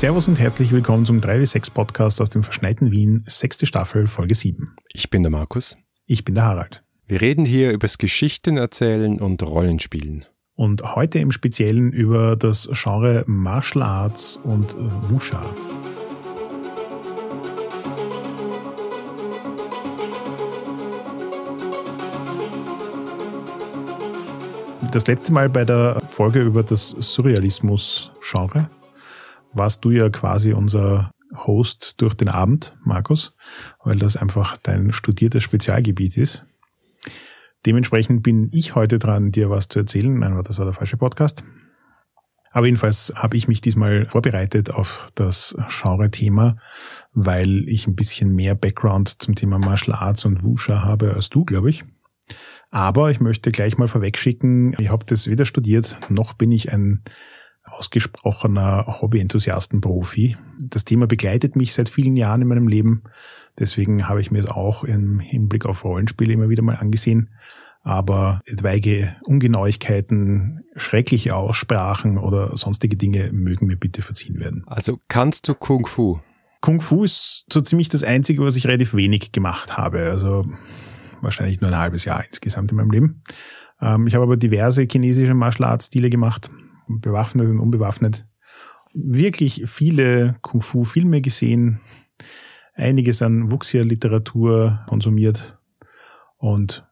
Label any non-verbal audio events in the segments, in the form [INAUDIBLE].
Servus und herzlich willkommen zum 3W6 Podcast aus dem verschneiten Wien, sechste Staffel, Folge 7. Ich bin der Markus. Ich bin der Harald. Wir reden hier übers Geschichten erzählen und Rollenspielen. Und heute im Speziellen über das Genre Martial Arts und Wusha. Das letzte Mal bei der Folge über das Surrealismus-Genre warst du ja quasi unser Host durch den Abend, Markus, weil das einfach dein studiertes Spezialgebiet ist. Dementsprechend bin ich heute dran, dir was zu erzählen. Nein, das war der falsche Podcast. Aber jedenfalls habe ich mich diesmal vorbereitet auf das Genre-Thema, weil ich ein bisschen mehr Background zum Thema Martial Arts und Wusha habe als du, glaube ich. Aber ich möchte gleich mal vorwegschicken, ich habe das weder studiert, noch bin ich ein ausgesprochener Hobby-Enthusiasten-Profi. Das Thema begleitet mich seit vielen Jahren in meinem Leben. Deswegen habe ich mir es auch im Hinblick auf Rollenspiele immer wieder mal angesehen. Aber etwaige Ungenauigkeiten, schreckliche Aussprachen oder sonstige Dinge mögen mir bitte verziehen werden. Also kannst du Kung Fu? Kung Fu ist so ziemlich das Einzige, was ich relativ wenig gemacht habe. Also wahrscheinlich nur ein halbes Jahr insgesamt in meinem Leben. Ähm, ich habe aber diverse chinesische Martial Arts Stile gemacht, bewaffnet und unbewaffnet. Wirklich viele Kung Fu Filme gesehen, einiges an Wuxia-Literatur konsumiert und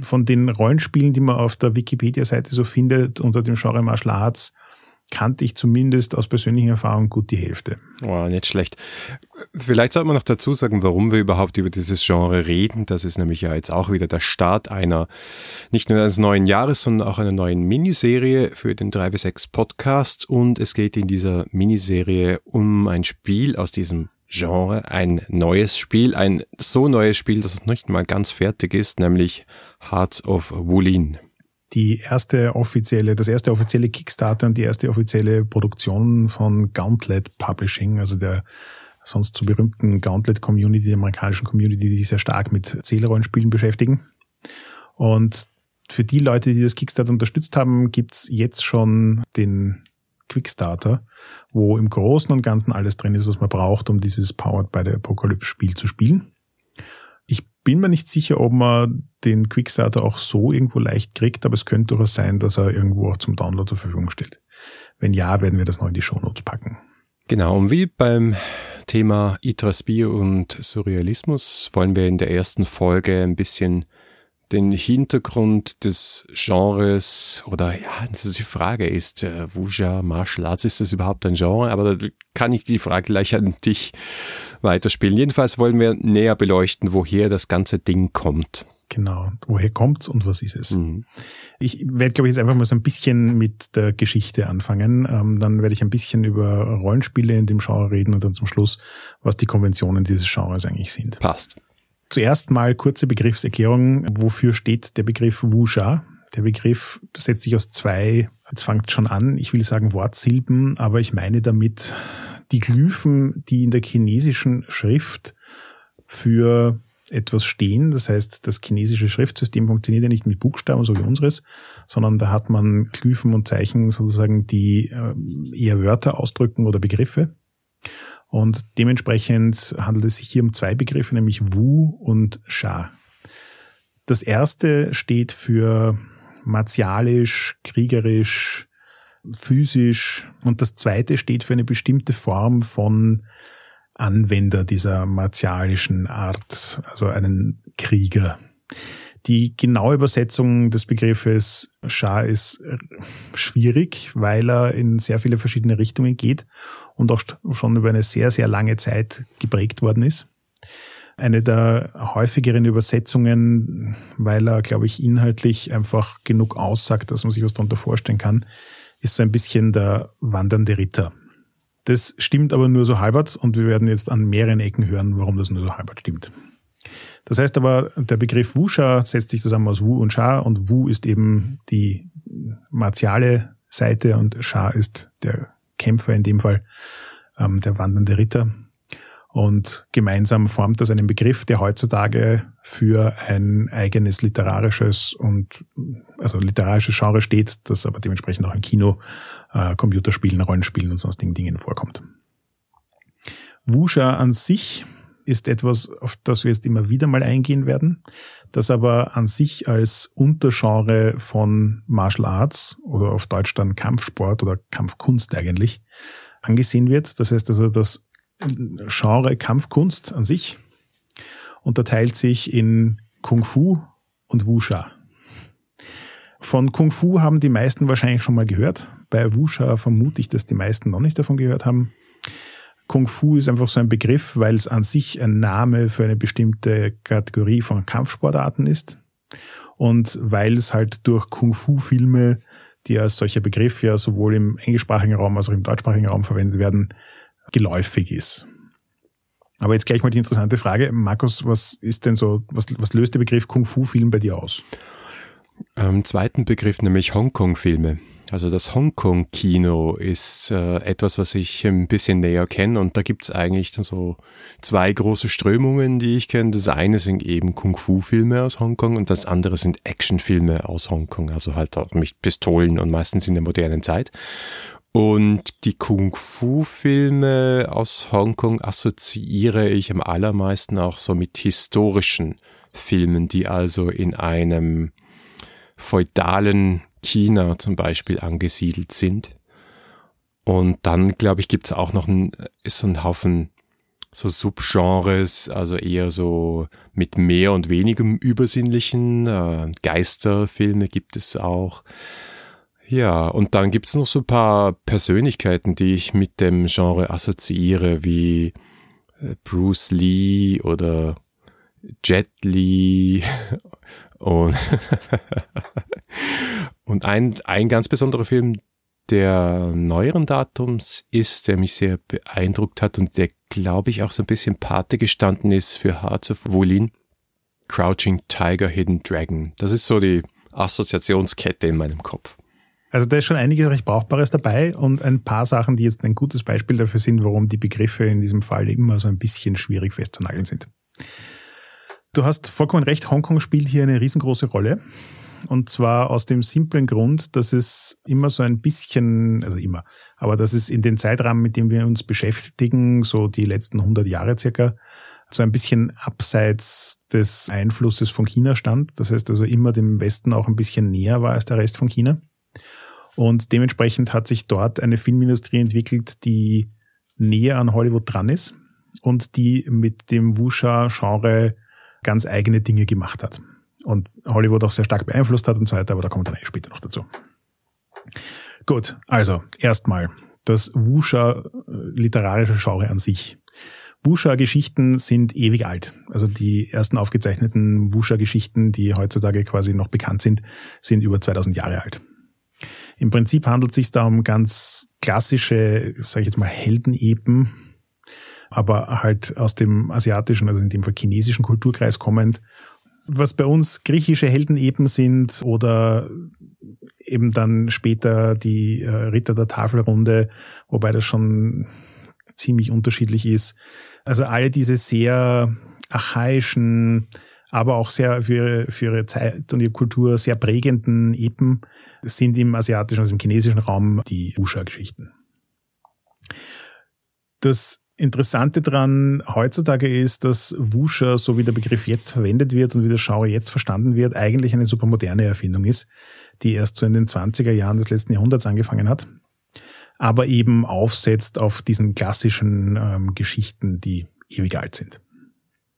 von den Rollenspielen, die man auf der Wikipedia-Seite so findet, unter dem Genre Martial Arts, kannte ich zumindest aus persönlicher Erfahrung gut die Hälfte. Oh, nicht schlecht. Vielleicht sollte man noch dazu sagen, warum wir überhaupt über dieses Genre reden. Das ist nämlich ja jetzt auch wieder der Start einer, nicht nur eines neuen Jahres, sondern auch einer neuen Miniserie für den 3W6 Podcast. Und es geht in dieser Miniserie um ein Spiel aus diesem Genre, ein neues Spiel, ein so neues Spiel, dass es nicht mal ganz fertig ist, nämlich Hearts of Wulin. Die erste offizielle, das erste offizielle Kickstarter und die erste offizielle Produktion von Gauntlet Publishing, also der sonst so berühmten Gauntlet Community, der amerikanischen Community, die sich sehr stark mit Zählrollenspielen beschäftigen. Und für die Leute, die das Kickstarter unterstützt haben, gibt's jetzt schon den Quickstarter, wo im Großen und Ganzen alles drin ist, was man braucht, um dieses Powered by the Apocalypse Spiel zu spielen. Ich bin mir nicht sicher, ob man den Quickstarter auch so irgendwo leicht kriegt, aber es könnte durchaus sein, dass er irgendwo auch zum Download zur Verfügung steht. Wenn ja, werden wir das noch in die Shownotes packen. Genau, und wie beim Thema Itras Bio und Surrealismus wollen wir in der ersten Folge ein bisschen den Hintergrund des Genres oder ja, das ist die Frage ist, äh, Wuja, Martial Arts, ist das überhaupt ein Genre? Aber da kann ich die Frage gleich an dich weiterspielen. Jedenfalls wollen wir näher beleuchten, woher das ganze Ding kommt. Genau, woher kommt's und was ist es? Mhm. Ich werde, glaube ich, jetzt einfach mal so ein bisschen mit der Geschichte anfangen. Ähm, dann werde ich ein bisschen über Rollenspiele in dem Genre reden und dann zum Schluss, was die Konventionen dieses Genres eigentlich sind. Passt. Zuerst mal kurze Begriffserklärung. Wofür steht der Begriff Wuxia? Der Begriff setzt sich aus zwei, jetzt fangt schon an, ich will sagen Wortsilben, aber ich meine damit die Glyphen, die in der chinesischen Schrift für etwas stehen. Das heißt, das chinesische Schriftsystem funktioniert ja nicht mit Buchstaben, so wie unseres, sondern da hat man Glyphen und Zeichen sozusagen, die äh, eher Wörter ausdrücken oder Begriffe. Und dementsprechend handelt es sich hier um zwei Begriffe, nämlich Wu und Sha. Das erste steht für martialisch, kriegerisch, physisch und das zweite steht für eine bestimmte Form von Anwender dieser martialischen Art, also einen Krieger. Die genaue Übersetzung des Begriffes Shah ist schwierig, weil er in sehr viele verschiedene Richtungen geht und auch schon über eine sehr, sehr lange Zeit geprägt worden ist. Eine der häufigeren Übersetzungen, weil er, glaube ich, inhaltlich einfach genug aussagt, dass man sich was darunter vorstellen kann, ist so ein bisschen der wandernde Ritter. Das stimmt aber nur so halbert und wir werden jetzt an mehreren Ecken hören, warum das nur so halbert stimmt. Das heißt aber, der Begriff Wusha setzt sich zusammen aus Wu und Sha und Wu ist eben die martiale Seite und Sha ist der Kämpfer in dem Fall, ähm, der wandernde Ritter. Und gemeinsam formt das einen Begriff, der heutzutage für ein eigenes literarisches und also literarisches Genre steht, das aber dementsprechend auch im Kino, äh, Computerspielen, Rollenspielen und sonstigen Dingen vorkommt. Wuxia an sich ist etwas, auf das wir jetzt immer wieder mal eingehen werden, das aber an sich als Untergenre von Martial Arts oder auf Deutsch dann Kampfsport oder Kampfkunst eigentlich angesehen wird. Das heißt also, das Genre Kampfkunst an sich unterteilt sich in Kung Fu und Wuxia. Von Kung Fu haben die meisten wahrscheinlich schon mal gehört. Bei Wuxia vermute ich, dass die meisten noch nicht davon gehört haben. Kung Fu ist einfach so ein Begriff, weil es an sich ein Name für eine bestimmte Kategorie von Kampfsportarten ist. Und weil es halt durch Kung Fu-Filme, die als solcher Begriff ja sowohl im englischsprachigen Raum als auch im deutschsprachigen Raum verwendet werden, geläufig ist. Aber jetzt gleich mal die interessante Frage. Markus, was ist denn so, was, was löst der Begriff Kung Fu-Film bei dir aus? Ähm, zweiten Begriff, nämlich Hongkong-Filme. Also das Hongkong-Kino ist äh, etwas, was ich ein bisschen näher kenne und da gibt's eigentlich dann so zwei große Strömungen, die ich kenne. Das eine sind eben Kung-Fu-Filme aus Hongkong und das andere sind Action-Filme aus Hongkong, also halt mit Pistolen und meistens in der modernen Zeit. Und die Kung-Fu-Filme aus Hongkong assoziiere ich am allermeisten auch so mit historischen Filmen, die also in einem feudalen China zum Beispiel angesiedelt sind. Und dann, glaube ich, gibt es auch noch ein, so ein Haufen so Subgenres, also eher so mit mehr und wenigem Übersinnlichen. Äh, Geisterfilme gibt es auch. Ja, und dann gibt es noch so ein paar Persönlichkeiten, die ich mit dem Genre assoziiere, wie äh, Bruce Lee oder Jet Lee und, und ein, ein ganz besonderer Film der neueren Datums ist, der mich sehr beeindruckt hat und der, glaube ich, auch so ein bisschen Pate gestanden ist für Hearts of Wulin. Crouching Tiger, Hidden Dragon. Das ist so die Assoziationskette in meinem Kopf. Also da ist schon einiges recht Brauchbares dabei und ein paar Sachen, die jetzt ein gutes Beispiel dafür sind, warum die Begriffe in diesem Fall immer so ein bisschen schwierig festzunageln sind. Du hast vollkommen recht, Hongkong spielt hier eine riesengroße Rolle. Und zwar aus dem simplen Grund, dass es immer so ein bisschen, also immer, aber dass es in den Zeitrahmen, mit dem wir uns beschäftigen, so die letzten 100 Jahre circa, so ein bisschen abseits des Einflusses von China stand. Das heißt also immer dem Westen auch ein bisschen näher war als der Rest von China. Und dementsprechend hat sich dort eine Filmindustrie entwickelt, die näher an Hollywood dran ist und die mit dem Wuxia-Genre ganz eigene Dinge gemacht hat. Und Hollywood auch sehr stark beeinflusst hat und so weiter, aber da kommt dann eigentlich später noch dazu. Gut, also erstmal das Wuxia-literarische äh, Genre an sich. Wuxia-Geschichten sind ewig alt. Also die ersten aufgezeichneten Wuxia-Geschichten, die heutzutage quasi noch bekannt sind, sind über 2000 Jahre alt. Im Prinzip handelt es sich da um ganz klassische, sage ich jetzt mal, Heldenepen, aber halt aus dem asiatischen, also in dem Fall chinesischen Kulturkreis kommend. Was bei uns griechische Heldenepen sind oder eben dann später die äh, Ritter der Tafelrunde, wobei das schon ziemlich unterschiedlich ist. Also alle diese sehr archaischen, aber auch sehr für ihre, für ihre Zeit und ihre Kultur sehr prägenden Epen sind im asiatischen, also im chinesischen Raum die Wuxia-Geschichten. Das Interessante daran heutzutage ist, dass Wuxia, so wie der Begriff jetzt verwendet wird und wie das Genre jetzt verstanden wird, eigentlich eine super moderne Erfindung ist, die erst so in den 20er Jahren des letzten Jahrhunderts angefangen hat, aber eben aufsetzt auf diesen klassischen ähm, Geschichten, die ewig alt sind.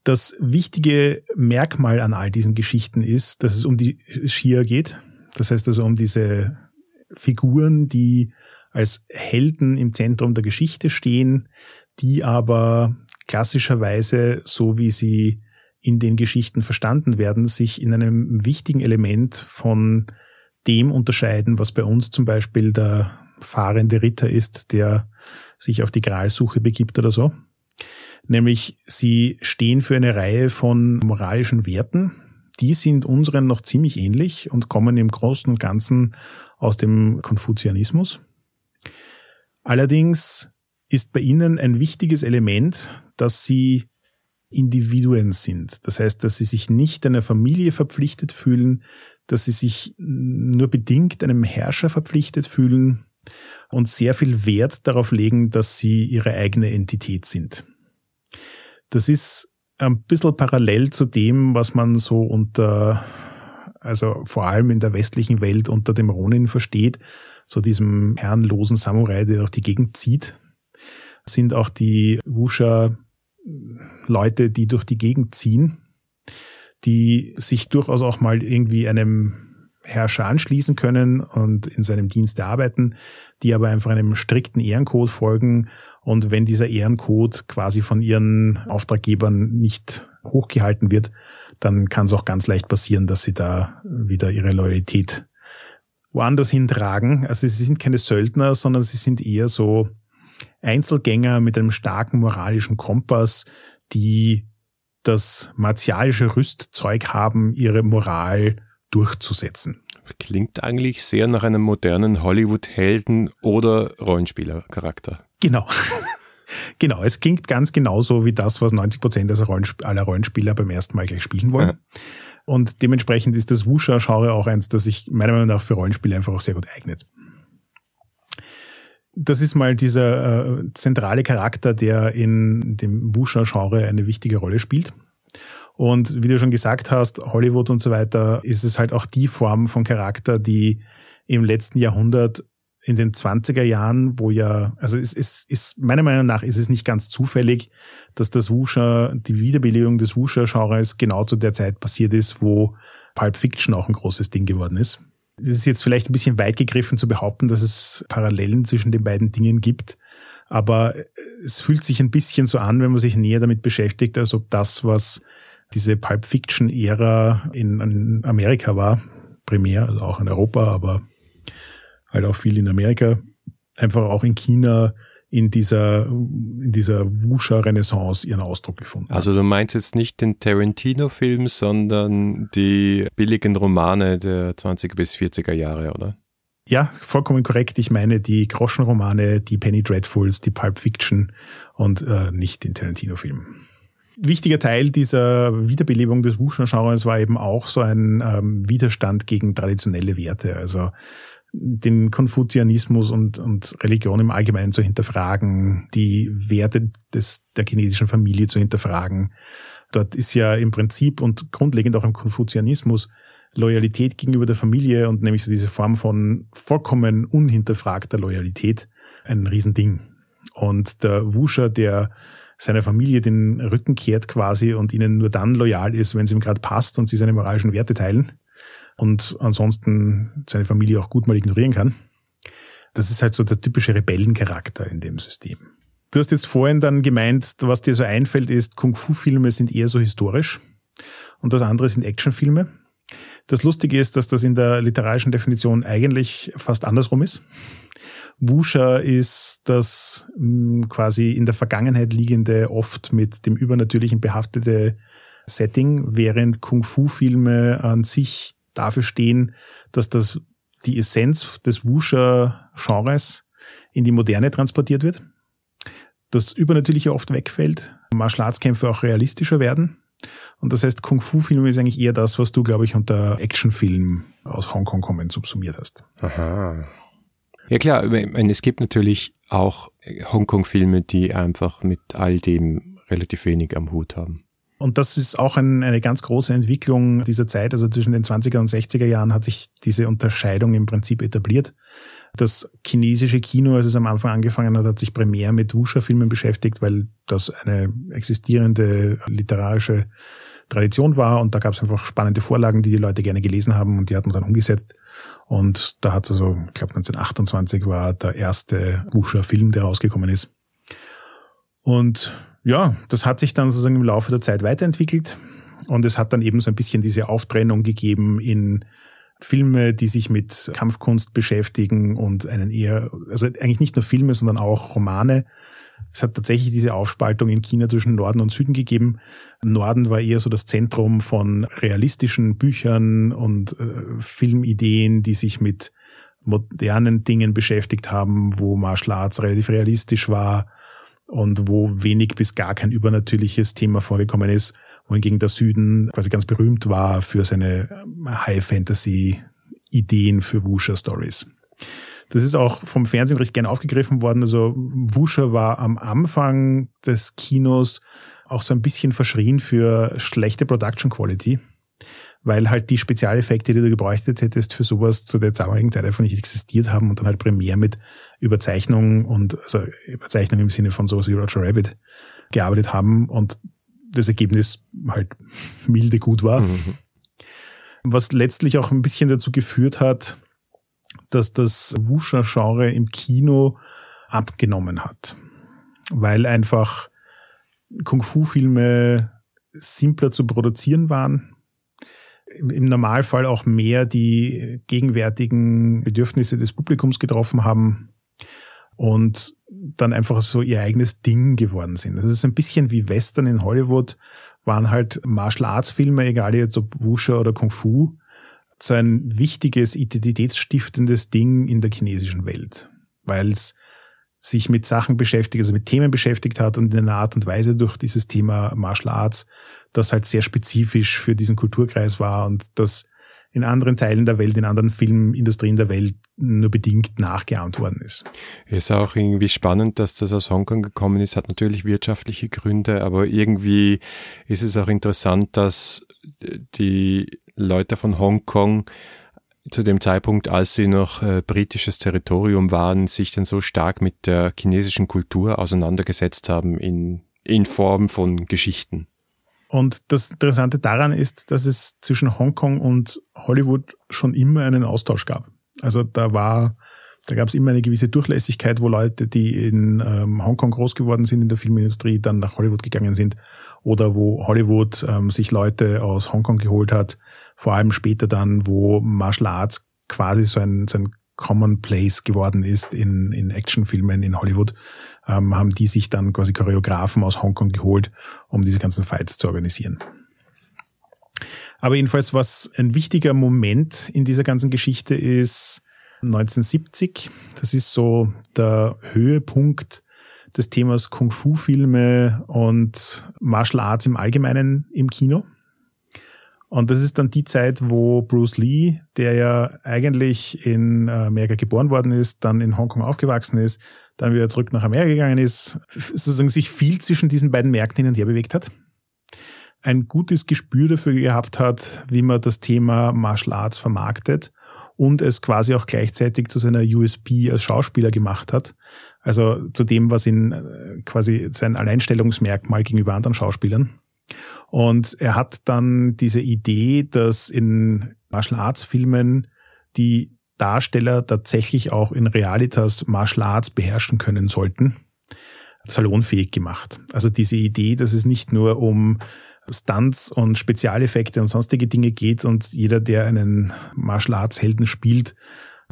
Das wichtige Merkmal an all diesen Geschichten ist, dass es um die Shia geht. Das heißt also um diese Figuren, die als Helden im Zentrum der Geschichte stehen, die aber klassischerweise, so wie sie in den Geschichten verstanden werden, sich in einem wichtigen Element von dem unterscheiden, was bei uns zum Beispiel der fahrende Ritter ist, der sich auf die Gralsuche begibt oder so nämlich sie stehen für eine Reihe von moralischen Werten. Die sind unseren noch ziemlich ähnlich und kommen im Großen und Ganzen aus dem Konfuzianismus. Allerdings ist bei ihnen ein wichtiges Element, dass sie Individuen sind. Das heißt, dass sie sich nicht einer Familie verpflichtet fühlen, dass sie sich nur bedingt einem Herrscher verpflichtet fühlen und sehr viel Wert darauf legen, dass sie ihre eigene Entität sind. Das ist ein bisschen parallel zu dem, was man so unter, also vor allem in der westlichen Welt unter dem Ronin versteht, so diesem herrenlosen Samurai, der durch die Gegend zieht, sind auch die Wusha Leute, die durch die Gegend ziehen, die sich durchaus auch mal irgendwie einem Herrscher anschließen können und in seinem Dienst arbeiten, die aber einfach einem strikten Ehrencode folgen. Und wenn dieser Ehrencode quasi von ihren Auftraggebern nicht hochgehalten wird, dann kann es auch ganz leicht passieren, dass sie da wieder ihre Loyalität woanders hintragen. Also sie sind keine Söldner, sondern sie sind eher so Einzelgänger mit einem starken moralischen Kompass, die das martialische Rüstzeug haben, ihre Moral durchzusetzen. Klingt eigentlich sehr nach einem modernen Hollywood-Helden oder Rollenspielercharakter. Genau. [LAUGHS] genau, es klingt ganz genauso wie das, was 90 Prozent aller Rollenspieler beim ersten Mal gleich spielen wollen. Ja. Und dementsprechend ist das Wusha-Genre auch eins, das sich meiner Meinung nach für Rollenspiele einfach auch sehr gut eignet. Das ist mal dieser äh, zentrale Charakter, der in dem Wusha-Genre eine wichtige Rolle spielt. Und wie du schon gesagt hast, Hollywood und so weiter, ist es halt auch die Form von Charakter, die im letzten Jahrhundert in den 20er Jahren, wo ja, also es ist, ist meiner Meinung nach ist es nicht ganz zufällig, dass das Wusha, die Wiederbelebung des Wusha-Genres genau zu der Zeit passiert ist, wo Pulp Fiction auch ein großes Ding geworden ist. Es ist jetzt vielleicht ein bisschen weit gegriffen zu behaupten, dass es Parallelen zwischen den beiden Dingen gibt. Aber es fühlt sich ein bisschen so an, wenn man sich näher damit beschäftigt, als ob das, was diese Pulp Fiction-Ära in, in, Amerika war, primär, also auch in Europa, aber halt auch viel in Amerika, einfach auch in China in dieser, in dieser Wusha-Renaissance ihren Ausdruck gefunden. Also du meinst jetzt nicht den Tarantino-Film, sondern die billigen Romane der 20er bis 40er Jahre, oder? Ja, vollkommen korrekt. Ich meine die Groschenromane, die Penny Dreadfuls, die Pulp Fiction und äh, nicht den Tarantino-Film wichtiger Teil dieser Wiederbelebung des Wuxia-Genres war eben auch so ein ähm, Widerstand gegen traditionelle Werte, also den Konfuzianismus und, und Religion im Allgemeinen zu hinterfragen, die Werte des, der chinesischen Familie zu hinterfragen. Dort ist ja im Prinzip und grundlegend auch im Konfuzianismus Loyalität gegenüber der Familie und nämlich so diese Form von vollkommen unhinterfragter Loyalität ein Riesending. Und der Wusha, der seiner Familie den Rücken kehrt quasi und ihnen nur dann loyal ist, wenn es ihm gerade passt und sie seine moralischen Werte teilen und ansonsten seine Familie auch gut mal ignorieren kann. Das ist halt so der typische Rebellencharakter in dem System. Du hast jetzt vorhin dann gemeint, was dir so einfällt, ist, Kung-Fu-Filme sind eher so historisch und das andere sind Actionfilme. Das Lustige ist, dass das in der literarischen Definition eigentlich fast andersrum ist. Wusha ist das hm, quasi in der Vergangenheit liegende, oft mit dem Übernatürlichen behaftete Setting, während Kung-Fu-Filme an sich dafür stehen, dass das die Essenz des Wusha-Genres in die Moderne transportiert wird. Das Übernatürliche oft wegfällt, Martial Arts-Kämpfe auch realistischer werden. Und das heißt, Kung-Fu-Film ist eigentlich eher das, was du, glaube ich, unter Actionfilm aus Hongkong kommen subsumiert hast. Aha. Ja klar, es gibt natürlich auch Hongkong-Filme, die einfach mit all dem relativ wenig am Hut haben. Und das ist auch ein, eine ganz große Entwicklung dieser Zeit. Also zwischen den 20er und 60er Jahren hat sich diese Unterscheidung im Prinzip etabliert. Das chinesische Kino, als es am Anfang angefangen hat, hat sich primär mit Wuxia-Filmen beschäftigt, weil das eine existierende literarische Tradition war und da gab es einfach spannende Vorlagen, die die Leute gerne gelesen haben und die hat man dann umgesetzt. Und da hat also, ich glaube 1928 war der erste Wuxia-Film, der rausgekommen ist. Und ja, das hat sich dann sozusagen im Laufe der Zeit weiterentwickelt und es hat dann eben so ein bisschen diese Auftrennung gegeben in Filme, die sich mit Kampfkunst beschäftigen und einen eher, also eigentlich nicht nur Filme, sondern auch Romane, es hat tatsächlich diese Aufspaltung in China zwischen Norden und Süden gegeben. Norden war eher so das Zentrum von realistischen Büchern und äh, Filmideen, die sich mit modernen Dingen beschäftigt haben, wo Martial Arts relativ realistisch war. Und wo wenig bis gar kein übernatürliches Thema vorgekommen ist, wohingegen der Süden quasi ganz berühmt war für seine High-Fantasy-Ideen für Wusha-Stories. Das ist auch vom Fernsehen recht gern aufgegriffen worden. Also Wusha war am Anfang des Kinos auch so ein bisschen verschrien für schlechte Production Quality weil halt die Spezialeffekte, die du gebräuchtet hättest für sowas zu der damaligen Zeit einfach nicht existiert haben und dann halt primär mit Überzeichnung und also Überzeichnung im Sinne von sowas wie Roger Rabbit gearbeitet haben und das Ergebnis halt milde gut war. Mhm. Was letztlich auch ein bisschen dazu geführt hat, dass das Wuxia-Genre im Kino abgenommen hat, weil einfach Kung-Fu-Filme simpler zu produzieren waren, im Normalfall auch mehr die gegenwärtigen Bedürfnisse des Publikums getroffen haben und dann einfach so ihr eigenes Ding geworden sind. Das ist ein bisschen wie Western in Hollywood, waren halt Martial Arts Filme, egal jetzt ob Wusha oder Kung Fu, so ein wichtiges, identitätsstiftendes Ding in der chinesischen Welt, weil es sich mit Sachen beschäftigt, also mit Themen beschäftigt hat und in einer Art und Weise durch dieses Thema Martial Arts, das halt sehr spezifisch für diesen Kulturkreis war und das in anderen Teilen der Welt, in anderen Filmindustrien der Welt nur bedingt nachgeahmt worden ist. Ist auch irgendwie spannend, dass das aus Hongkong gekommen ist, hat natürlich wirtschaftliche Gründe, aber irgendwie ist es auch interessant, dass die Leute von Hongkong zu dem Zeitpunkt, als sie noch äh, britisches Territorium waren, sich dann so stark mit der chinesischen Kultur auseinandergesetzt haben in, in Form von Geschichten. Und das Interessante daran ist, dass es zwischen Hongkong und Hollywood schon immer einen Austausch gab. Also da war, da gab es immer eine gewisse Durchlässigkeit, wo Leute, die in ähm, Hongkong groß geworden sind in der Filmindustrie, dann nach Hollywood gegangen sind. Oder wo Hollywood ähm, sich Leute aus Hongkong geholt hat, vor allem später dann, wo Martial Arts quasi so ein, so ein Commonplace geworden ist in, in Actionfilmen in Hollywood, ähm, haben die sich dann quasi Choreografen aus Hongkong geholt, um diese ganzen Fights zu organisieren. Aber jedenfalls, was ein wichtiger Moment in dieser ganzen Geschichte ist, 1970, das ist so der Höhepunkt des Themas Kung-Fu-Filme und Martial Arts im Allgemeinen im Kino. Und das ist dann die Zeit, wo Bruce Lee, der ja eigentlich in Amerika geboren worden ist, dann in Hongkong aufgewachsen ist, dann wieder zurück nach Amerika gegangen ist, sozusagen sich viel zwischen diesen beiden Märkten hin und her bewegt hat. Ein gutes Gespür dafür gehabt hat, wie man das Thema Martial Arts vermarktet und es quasi auch gleichzeitig zu seiner USP als Schauspieler gemacht hat. Also zu dem, was ihn äh, quasi sein Alleinstellungsmerkmal gegenüber anderen Schauspielern. Und er hat dann diese Idee, dass in Martial Arts Filmen die Darsteller tatsächlich auch in Realitas Martial Arts beherrschen können sollten, salonfähig gemacht. Also diese Idee, dass es nicht nur um Stunts und Spezialeffekte und sonstige Dinge geht und jeder, der einen Martial Arts Helden spielt,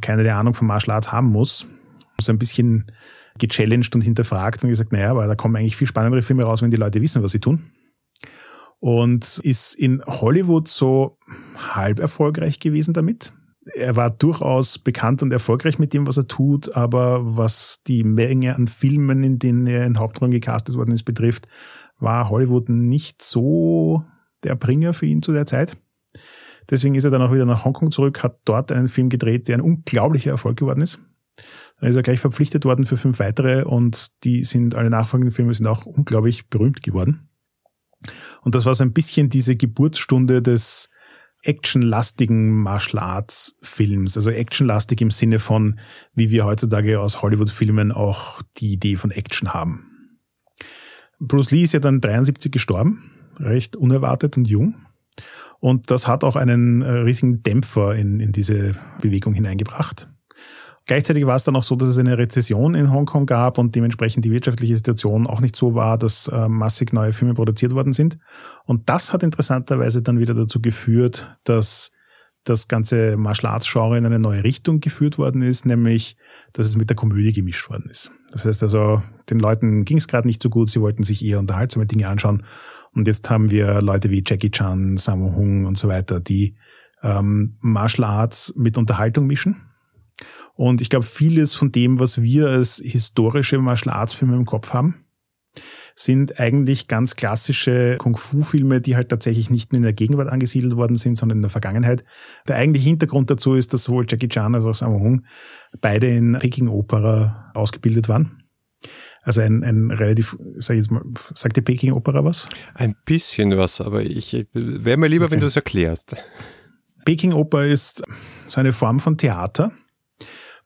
keine Ahnung von Martial Arts haben muss. So ein bisschen gechallenged und hinterfragt und gesagt, naja, aber da kommen eigentlich viel spannendere Filme raus, wenn die Leute wissen, was sie tun und ist in Hollywood so halb erfolgreich gewesen damit. Er war durchaus bekannt und erfolgreich mit dem, was er tut, aber was die Menge an Filmen, in denen er in Hauptrollen gecastet worden ist, betrifft, war Hollywood nicht so der Bringer für ihn zu der Zeit. Deswegen ist er dann auch wieder nach Hongkong zurück, hat dort einen Film gedreht, der ein unglaublicher Erfolg geworden ist. Dann ist er gleich verpflichtet worden für fünf weitere und die sind, alle nachfolgenden Filme sind auch unglaublich berühmt geworden. Und das war so ein bisschen diese Geburtsstunde des actionlastigen Martial Arts Films. Also actionlastig im Sinne von, wie wir heutzutage aus Hollywood-Filmen auch die Idee von Action haben. Bruce Lee ist ja dann 73 gestorben, recht unerwartet und jung. Und das hat auch einen äh, riesigen Dämpfer in, in diese Bewegung hineingebracht. Gleichzeitig war es dann auch so, dass es eine Rezession in Hongkong gab und dementsprechend die wirtschaftliche Situation auch nicht so war, dass äh, massig neue Filme produziert worden sind. Und das hat interessanterweise dann wieder dazu geführt, dass das ganze Martial Arts Genre in eine neue Richtung geführt worden ist, nämlich, dass es mit der Komödie gemischt worden ist. Das heißt also, den Leuten ging es gerade nicht so gut, sie wollten sich eher unterhaltsame Dinge anschauen. Und jetzt haben wir Leute wie Jackie Chan, Sammo Hung und so weiter, die ähm, Martial Arts mit Unterhaltung mischen und ich glaube, vieles von dem, was wir als historische Martial Arts Filme im Kopf haben, sind eigentlich ganz klassische Kung-Fu-Filme, die halt tatsächlich nicht nur in der Gegenwart angesiedelt worden sind, sondern in der Vergangenheit. Der eigentliche Hintergrund dazu ist, dass sowohl Jackie Chan als auch Sammo Hung beide in Peking-Opera ausgebildet waren. Also ein, ein relativ, sag ich jetzt mal, sagt die Peking-Opera was? Ein bisschen was, aber ich wäre mir lieber, okay. wenn du es erklärst. Peking-Oper ist so eine Form von Theater,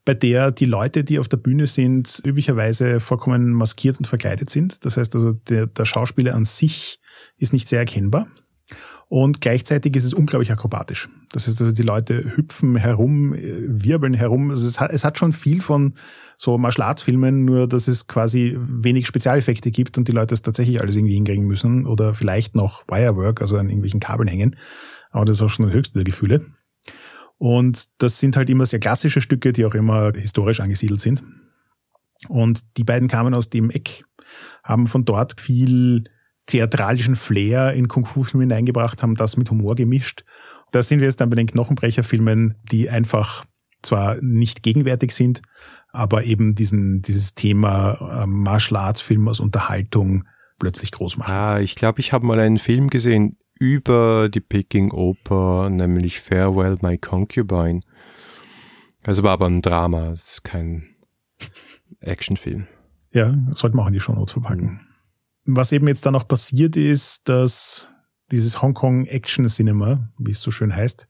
bei der die Leute, die auf der Bühne sind, üblicherweise vollkommen maskiert und verkleidet sind. Das heißt also, der, der Schauspieler an sich ist nicht sehr erkennbar. Und gleichzeitig ist es unglaublich akrobatisch. Das heißt also, die Leute hüpfen herum, wirbeln herum. Also es, hat, es hat schon viel von so Martial nur dass es quasi wenig Spezialeffekte gibt und die Leute es tatsächlich alles irgendwie hinkriegen müssen oder vielleicht noch Wirework, also an irgendwelchen Kabeln hängen. Aber das ist auch schon das höchste der Gefühle. Und das sind halt immer sehr klassische Stücke, die auch immer historisch angesiedelt sind. Und die beiden kamen aus dem Eck, haben von dort viel theatralischen Flair in Kung-Fu-Filme hineingebracht, haben das mit Humor gemischt. Da sind wir jetzt dann bei den Knochenbrecher-Filmen, die einfach zwar nicht gegenwärtig sind, aber eben diesen, dieses Thema äh, Martial Arts Film aus Unterhaltung plötzlich groß machen. Ah, ich glaube, ich habe mal einen Film gesehen, über die Peking Oper, nämlich Farewell My Concubine. Also war aber ein Drama, es ist kein Actionfilm. Ja, sollten wir auch in die Show Notes verpacken. Was eben jetzt da noch passiert ist, dass dieses Hongkong Action Cinema, wie es so schön heißt,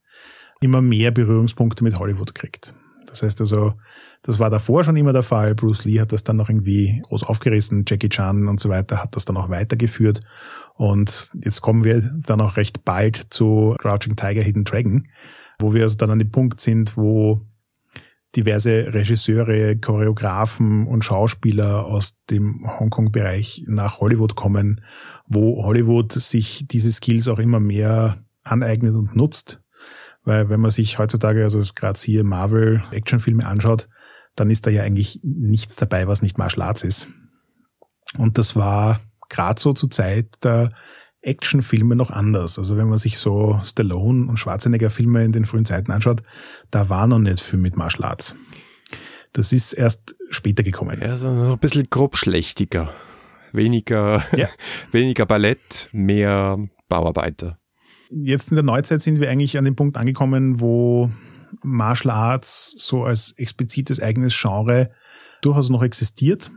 immer mehr Berührungspunkte mit Hollywood kriegt. Das heißt also, das war davor schon immer der Fall. Bruce Lee hat das dann noch irgendwie groß aufgerissen. Jackie Chan und so weiter hat das dann auch weitergeführt. Und jetzt kommen wir dann auch recht bald zu Crouching Tiger, Hidden Dragon, wo wir also dann an dem Punkt sind, wo diverse Regisseure, Choreografen und Schauspieler aus dem Hongkong-Bereich nach Hollywood kommen, wo Hollywood sich diese Skills auch immer mehr aneignet und nutzt. Weil wenn man sich heutzutage, also gerade hier Marvel Actionfilme anschaut, dann ist da ja eigentlich nichts dabei, was nicht Martial Arts ist. Und das war gerade so zur Zeit der Actionfilme noch anders. Also wenn man sich so Stallone und Schwarzenegger Filme in den frühen Zeiten anschaut, da war noch nicht viel mit Martial Arts. Das ist erst später gekommen. Ja, so ein bisschen grobschlächtiger. Weniger, ja. [LAUGHS] weniger Ballett, mehr Bauarbeiter. Jetzt in der Neuzeit sind wir eigentlich an dem Punkt angekommen, wo Martial Arts so als explizites eigenes Genre durchaus noch existiert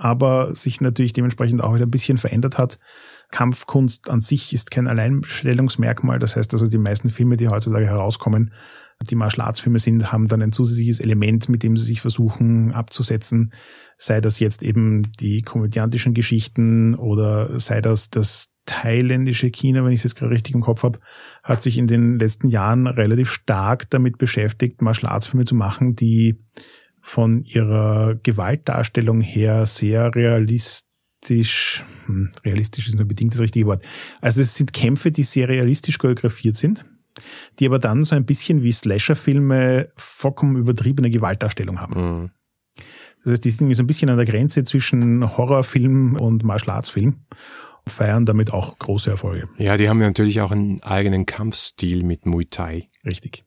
aber sich natürlich dementsprechend auch wieder ein bisschen verändert hat. Kampfkunst an sich ist kein Alleinstellungsmerkmal. Das heißt also, die meisten Filme, die heutzutage herauskommen, die Martial Arts Filme sind, haben dann ein zusätzliches Element, mit dem sie sich versuchen abzusetzen. Sei das jetzt eben die komödiantischen Geschichten oder sei das das thailändische China, wenn ich es jetzt gerade richtig im Kopf habe, hat sich in den letzten Jahren relativ stark damit beschäftigt, Martial Arts Filme zu machen, die von ihrer Gewaltdarstellung her sehr realistisch, hm, realistisch ist nur bedingt das richtige Wort. Also es sind Kämpfe, die sehr realistisch choreografiert sind, die aber dann so ein bisschen wie Slasher-Filme vollkommen übertriebene Gewaltdarstellung haben. Mhm. Das heißt, die sind so ein bisschen an der Grenze zwischen Horrorfilm und Martial Arts Film feiern damit auch große Erfolge. Ja, die haben ja natürlich auch einen eigenen Kampfstil mit Muay Thai. Richtig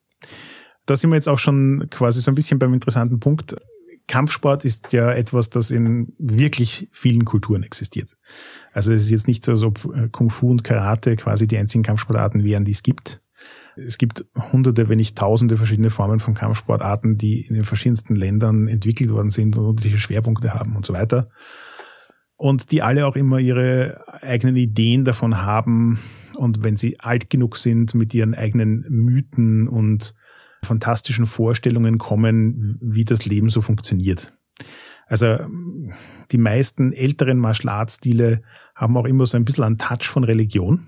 da sind wir jetzt auch schon quasi so ein bisschen beim interessanten Punkt. Kampfsport ist ja etwas, das in wirklich vielen Kulturen existiert. Also es ist jetzt nicht so, als ob äh, Kung Fu und Karate quasi die einzigen Kampfsportarten wären, die es gibt. Es gibt hunderte, wenn nicht tausende verschiedene Formen von Kampfsportarten, die in den verschiedensten Ländern entwickelt worden sind und unterschiedliche Schwerpunkte haben und so weiter. Und die alle auch immer ihre eigenen Ideen davon haben. Und wenn sie alt genug sind, mit ihren eigenen Mythen und fantastischen Vorstellungen kommen, wie das Leben so funktioniert. Also die meisten älteren Martial Arts Stile haben auch immer so ein bisschen einen Touch von Religion,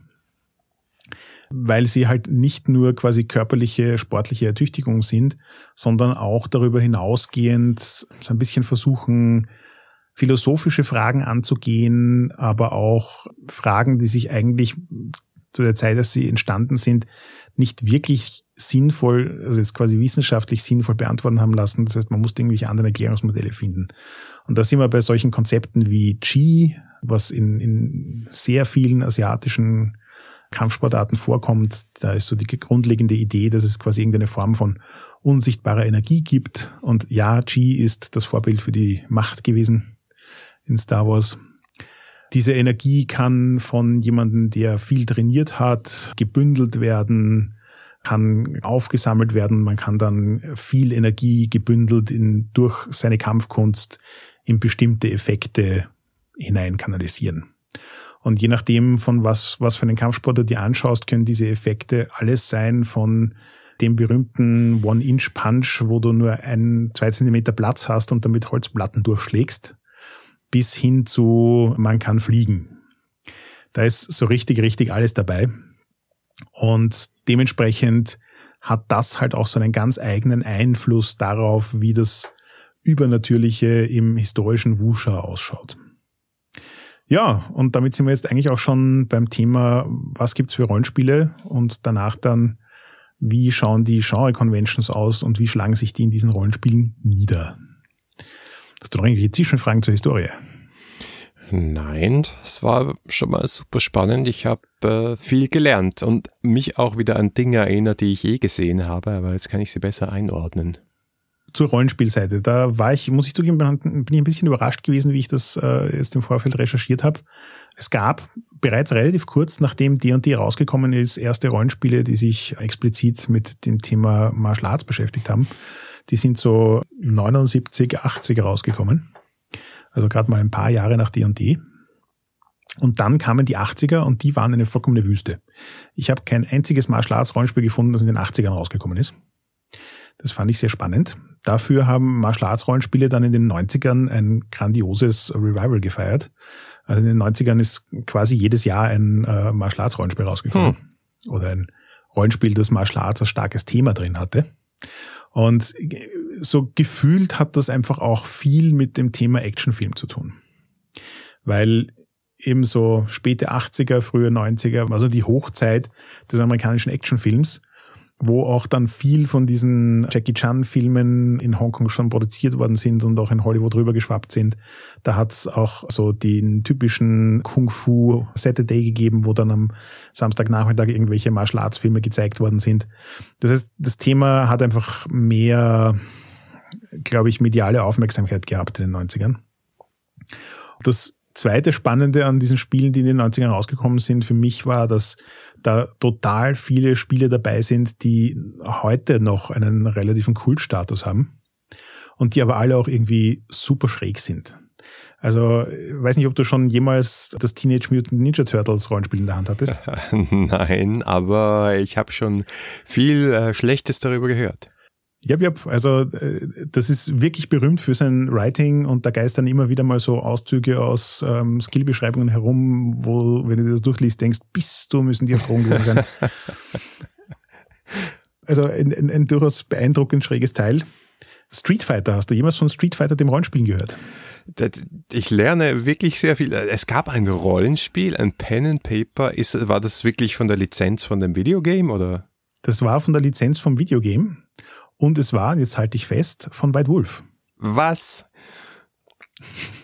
weil sie halt nicht nur quasi körperliche, sportliche Ertüchtigung sind, sondern auch darüber hinausgehend so ein bisschen versuchen, philosophische Fragen anzugehen, aber auch Fragen, die sich eigentlich zu der Zeit, dass sie entstanden sind, nicht wirklich sinnvoll, also jetzt quasi wissenschaftlich sinnvoll beantworten haben lassen. Das heißt, man musste irgendwelche anderen Erklärungsmodelle finden. Und da sind wir bei solchen Konzepten wie Qi, was in, in sehr vielen asiatischen Kampfsportarten vorkommt. Da ist so die grundlegende Idee, dass es quasi irgendeine Form von unsichtbarer Energie gibt. Und ja, Qi ist das Vorbild für die Macht gewesen in Star Wars. Diese Energie kann von jemandem, der viel trainiert hat, gebündelt werden, kann aufgesammelt werden. Man kann dann viel Energie gebündelt in, durch seine Kampfkunst in bestimmte Effekte hinein kanalisieren. Und je nachdem, von was, was für einen Kampfsportler du dir anschaust, können diese Effekte alles sein von dem berühmten One-Inch-Punch, wo du nur ein, zwei Zentimeter Platz hast und damit Holzplatten durchschlägst, bis hin zu man kann fliegen. Da ist so richtig, richtig alles dabei. Und dementsprechend hat das halt auch so einen ganz eigenen Einfluss darauf, wie das Übernatürliche im historischen Wuxia ausschaut. Ja, und damit sind wir jetzt eigentlich auch schon beim Thema, was gibt's für Rollenspiele und danach dann, wie schauen die Genre-Conventions aus und wie schlagen sich die in diesen Rollenspielen nieder. Hast du noch irgendwelche Zwischenfragen zur Historie? Nein, es war schon mal super spannend. Ich habe äh, viel gelernt und mich auch wieder an Dinge erinnert, die ich eh gesehen habe, aber jetzt kann ich sie besser einordnen. Zur Rollenspielseite, da war ich, muss ich zugeben, bin ich ein bisschen überrascht gewesen, wie ich das äh, jetzt im Vorfeld recherchiert habe. Es gab bereits relativ kurz, nachdem D&D rausgekommen ist, erste Rollenspiele, die sich explizit mit dem Thema Martial Arts beschäftigt haben. Die sind so 79, 80 rausgekommen. Also gerade mal ein paar Jahre nach D&D. Und dann kamen die 80er und die waren eine vollkommene Wüste. Ich habe kein einziges Martial Arts Rollenspiel gefunden, das in den 80ern rausgekommen ist. Das fand ich sehr spannend. Dafür haben Martial Arts Rollenspiele dann in den 90ern ein grandioses Revival gefeiert. Also in den 90ern ist quasi jedes Jahr ein äh, Martial Arts Rollenspiel rausgekommen. Hm. Oder ein Rollenspiel, das Martial Arts als starkes Thema drin hatte. Und so gefühlt hat das einfach auch viel mit dem Thema Actionfilm zu tun. Weil eben so späte 80er, frühe 90er, also die Hochzeit des amerikanischen Actionfilms, wo auch dann viel von diesen Jackie Chan Filmen in Hongkong schon produziert worden sind und auch in Hollywood rüber geschwappt sind. Da hat's auch so den typischen Kung Fu Saturday gegeben, wo dann am Samstagnachmittag irgendwelche Martial Arts Filme gezeigt worden sind. Das heißt, das Thema hat einfach mehr, glaube ich, mediale Aufmerksamkeit gehabt in den 90ern. Das zweite Spannende an diesen Spielen, die in den 90ern rausgekommen sind, für mich war, dass da total viele Spiele dabei sind, die heute noch einen relativen Kultstatus haben und die aber alle auch irgendwie super schräg sind. Also, ich weiß nicht, ob du schon jemals das Teenage Mutant Ninja Turtles Rollenspiel in der Hand hattest. [LAUGHS] Nein, aber ich habe schon viel äh, Schlechtes darüber gehört. Ja, ja, also äh, das ist wirklich berühmt für sein Writing und da geistern immer wieder mal so Auszüge aus ähm, Skillbeschreibungen herum, wo, wenn du das durchliest, denkst, bist du, müssen die auf Drogen gewesen sein. [LAUGHS] also ein, ein, ein durchaus beeindruckend schräges Teil. Street Fighter, hast du jemals von Street Fighter dem Rollenspielen gehört? Ich lerne wirklich sehr viel. Es gab ein Rollenspiel, ein Pen and Paper. Ist, war das wirklich von der Lizenz von dem Videogame oder? Das war von der Lizenz vom Videogame. Und es war, jetzt halte ich fest, von White Wolf. Was?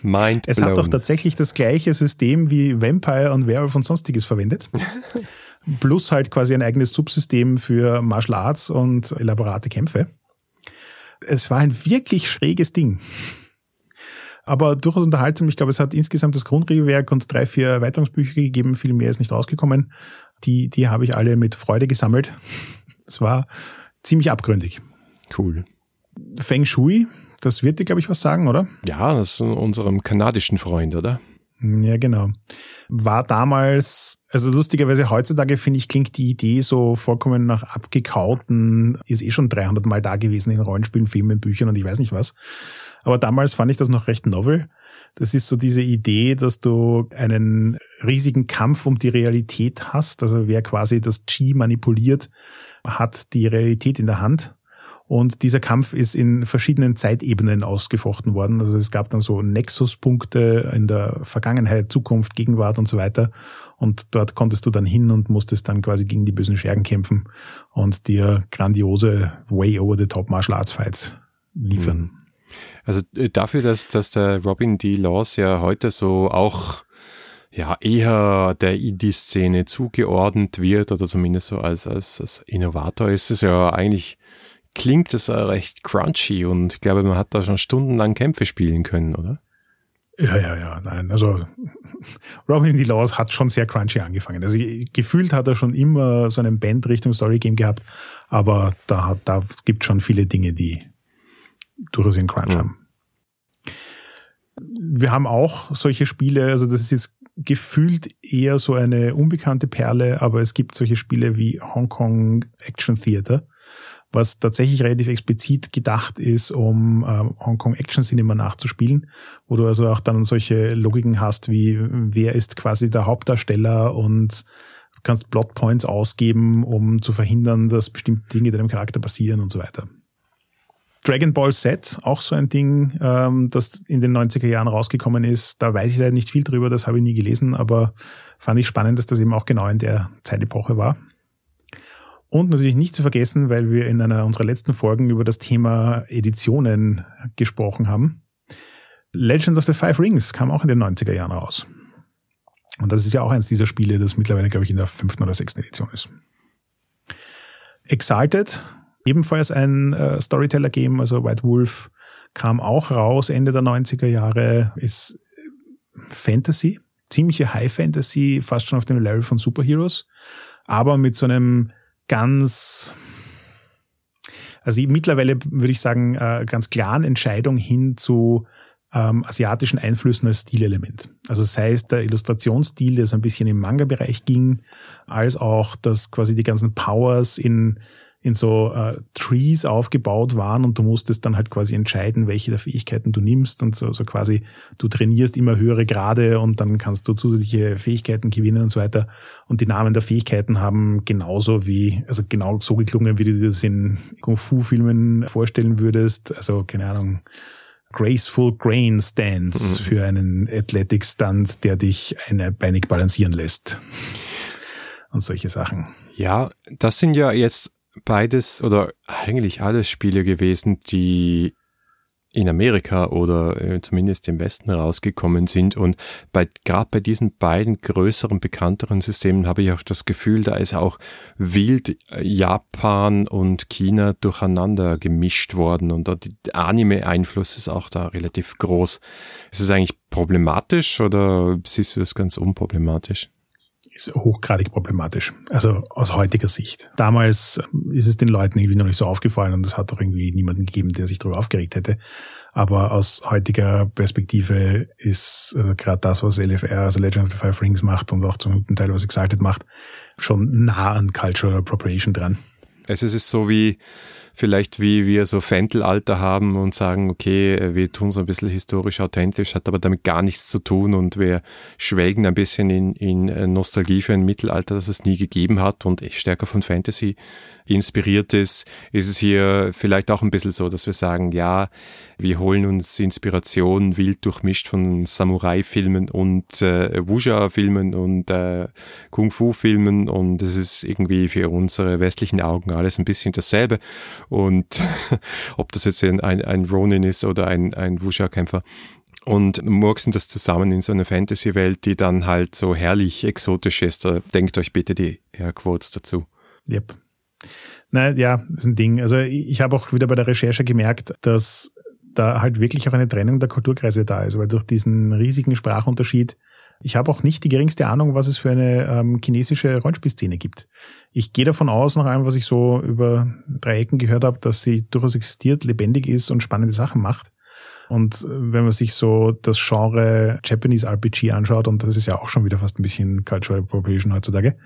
Mind es hat doch tatsächlich das gleiche System wie Vampire und Werewolf und sonstiges verwendet. [LAUGHS] Plus halt quasi ein eigenes Subsystem für Martial Arts und elaborate Kämpfe. Es war ein wirklich schräges Ding. Aber durchaus unterhaltsam. Ich glaube, es hat insgesamt das Grundregelwerk und drei, vier Erweiterungsbücher gegeben. Viel mehr ist nicht rausgekommen. Die, die habe ich alle mit Freude gesammelt. Es war ziemlich abgründig. Cool. Feng Shui, das wird dir, glaube ich, was sagen, oder? Ja, das ist unserem kanadischen Freund, oder? Ja, genau. War damals, also lustigerweise heutzutage finde ich, klingt die Idee so vollkommen nach abgekauten, ist eh schon 300 Mal da gewesen in Rollenspielen, Filmen, Büchern und ich weiß nicht was. Aber damals fand ich das noch recht novel. Das ist so diese Idee, dass du einen riesigen Kampf um die Realität hast. Also wer quasi das Chi manipuliert, hat die Realität in der Hand. Und dieser Kampf ist in verschiedenen Zeitebenen ausgefochten worden. Also es gab dann so Nexuspunkte in der Vergangenheit, Zukunft, Gegenwart und so weiter. Und dort konntest du dann hin und musstest dann quasi gegen die bösen Schergen kämpfen und dir grandiose Way over the Top Martial Arts Fights liefern. Hm. Also äh, dafür, dass, dass der Robin D. Laws ja heute so auch ja eher der Indie-Szene zugeordnet wird oder zumindest so als, als, als Innovator ist es ja eigentlich klingt es recht crunchy und ich glaube, man hat da schon stundenlang Kämpfe spielen können, oder? Ja, ja, ja, nein. Also [LAUGHS] Robin in the Laws hat schon sehr crunchy angefangen. Also gefühlt hat er schon immer so einen Band Richtung Story Game gehabt, aber da, da gibt schon viele Dinge, die durchaus in Crunch mhm. haben. Wir haben auch solche Spiele, also das ist jetzt gefühlt eher so eine unbekannte Perle, aber es gibt solche Spiele wie Hong Kong Action Theater, was tatsächlich relativ explizit gedacht ist, um ähm, Hongkong Action Cinema nachzuspielen, wo du also auch dann solche Logiken hast, wie wer ist quasi der Hauptdarsteller und kannst Plotpoints ausgeben, um zu verhindern, dass bestimmte Dinge deinem Charakter passieren und so weiter. Dragon Ball Z, auch so ein Ding, ähm, das in den 90er Jahren rausgekommen ist. Da weiß ich leider nicht viel drüber, das habe ich nie gelesen, aber fand ich spannend, dass das eben auch genau in der Zeitepoche war. Und natürlich nicht zu vergessen, weil wir in einer unserer letzten Folgen über das Thema Editionen gesprochen haben. Legend of the Five Rings kam auch in den 90er Jahren raus. Und das ist ja auch eins dieser Spiele, das mittlerweile, glaube ich, in der fünften oder sechsten Edition ist. Exalted, ebenfalls ein äh, Storyteller-Game, also White Wolf, kam auch raus Ende der 90er Jahre, ist Fantasy, ziemliche High Fantasy, fast schon auf dem Level von Superheroes, aber mit so einem ganz, also mittlerweile würde ich sagen, äh, ganz klaren Entscheidung hin zu ähm, asiatischen Einflüssen als Stilelement. Also sei es der Illustrationsstil, der so ein bisschen im Manga-Bereich ging, als auch, dass quasi die ganzen Powers in in so äh, Trees aufgebaut waren und du musstest dann halt quasi entscheiden, welche der Fähigkeiten du nimmst und so, so quasi du trainierst immer höhere Grade und dann kannst du zusätzliche Fähigkeiten gewinnen und so weiter. Und die Namen der Fähigkeiten haben genauso wie, also genau so geklungen, wie du dir das in Kung-Fu-Filmen vorstellen würdest. Also keine Ahnung, Graceful Grain Stance mhm. für einen Athletic Stunt, der dich eine beinig balancieren lässt. Und solche Sachen. Ja, das sind ja jetzt beides oder eigentlich alles Spiele gewesen, die in Amerika oder äh, zumindest im Westen rausgekommen sind. Und bei, gerade bei diesen beiden größeren, bekannteren Systemen habe ich auch das Gefühl, da ist auch wild äh, Japan und China durcheinander gemischt worden und der Anime-Einfluss ist auch da relativ groß. Ist es eigentlich problematisch oder siehst du das ganz unproblematisch? Ist hochgradig problematisch. Also aus heutiger Sicht. Damals ist es den Leuten irgendwie noch nicht so aufgefallen und es hat auch irgendwie niemanden gegeben, der sich darüber aufgeregt hätte. Aber aus heutiger Perspektive ist also gerade das, was LFR, also Legend of the Five Rings macht und auch zum guten Teil, was Exalted macht, schon nah an Cultural Appropriation dran. Also es ist so wie vielleicht wie wir so Fentelalter haben und sagen, okay, wir tun so ein bisschen historisch authentisch, hat aber damit gar nichts zu tun und wir schwelgen ein bisschen in, in Nostalgie für ein Mittelalter, das es nie gegeben hat und stärker von Fantasy inspiriert ist, ist es hier vielleicht auch ein bisschen so, dass wir sagen, ja, wir holen uns Inspiration wild durchmischt von Samurai-Filmen und äh, Wuxia-Filmen und äh, Kung-Fu-Filmen und es ist irgendwie für unsere westlichen Augen alles ein bisschen dasselbe und [LAUGHS] ob das jetzt ein, ein Ronin ist oder ein, ein Wuxia-Kämpfer. Und murksen das zusammen in so eine Fantasy-Welt, die dann halt so herrlich exotisch ist. Da denkt euch bitte die Airquotes dazu. Yep. Nein, ja, ist ein Ding. Also ich habe auch wieder bei der Recherche gemerkt, dass da halt wirklich auch eine Trennung der Kulturkreise da ist, weil durch diesen riesigen Sprachunterschied ich habe auch nicht die geringste Ahnung, was es für eine ähm, chinesische Rollenspielszene gibt. Ich gehe davon aus, nach allem, was ich so über drei Ecken gehört habe, dass sie durchaus existiert, lebendig ist und spannende Sachen macht. Und äh, wenn man sich so das Genre Japanese RPG anschaut, und das ist ja auch schon wieder fast ein bisschen Cultural Appropriation heutzutage,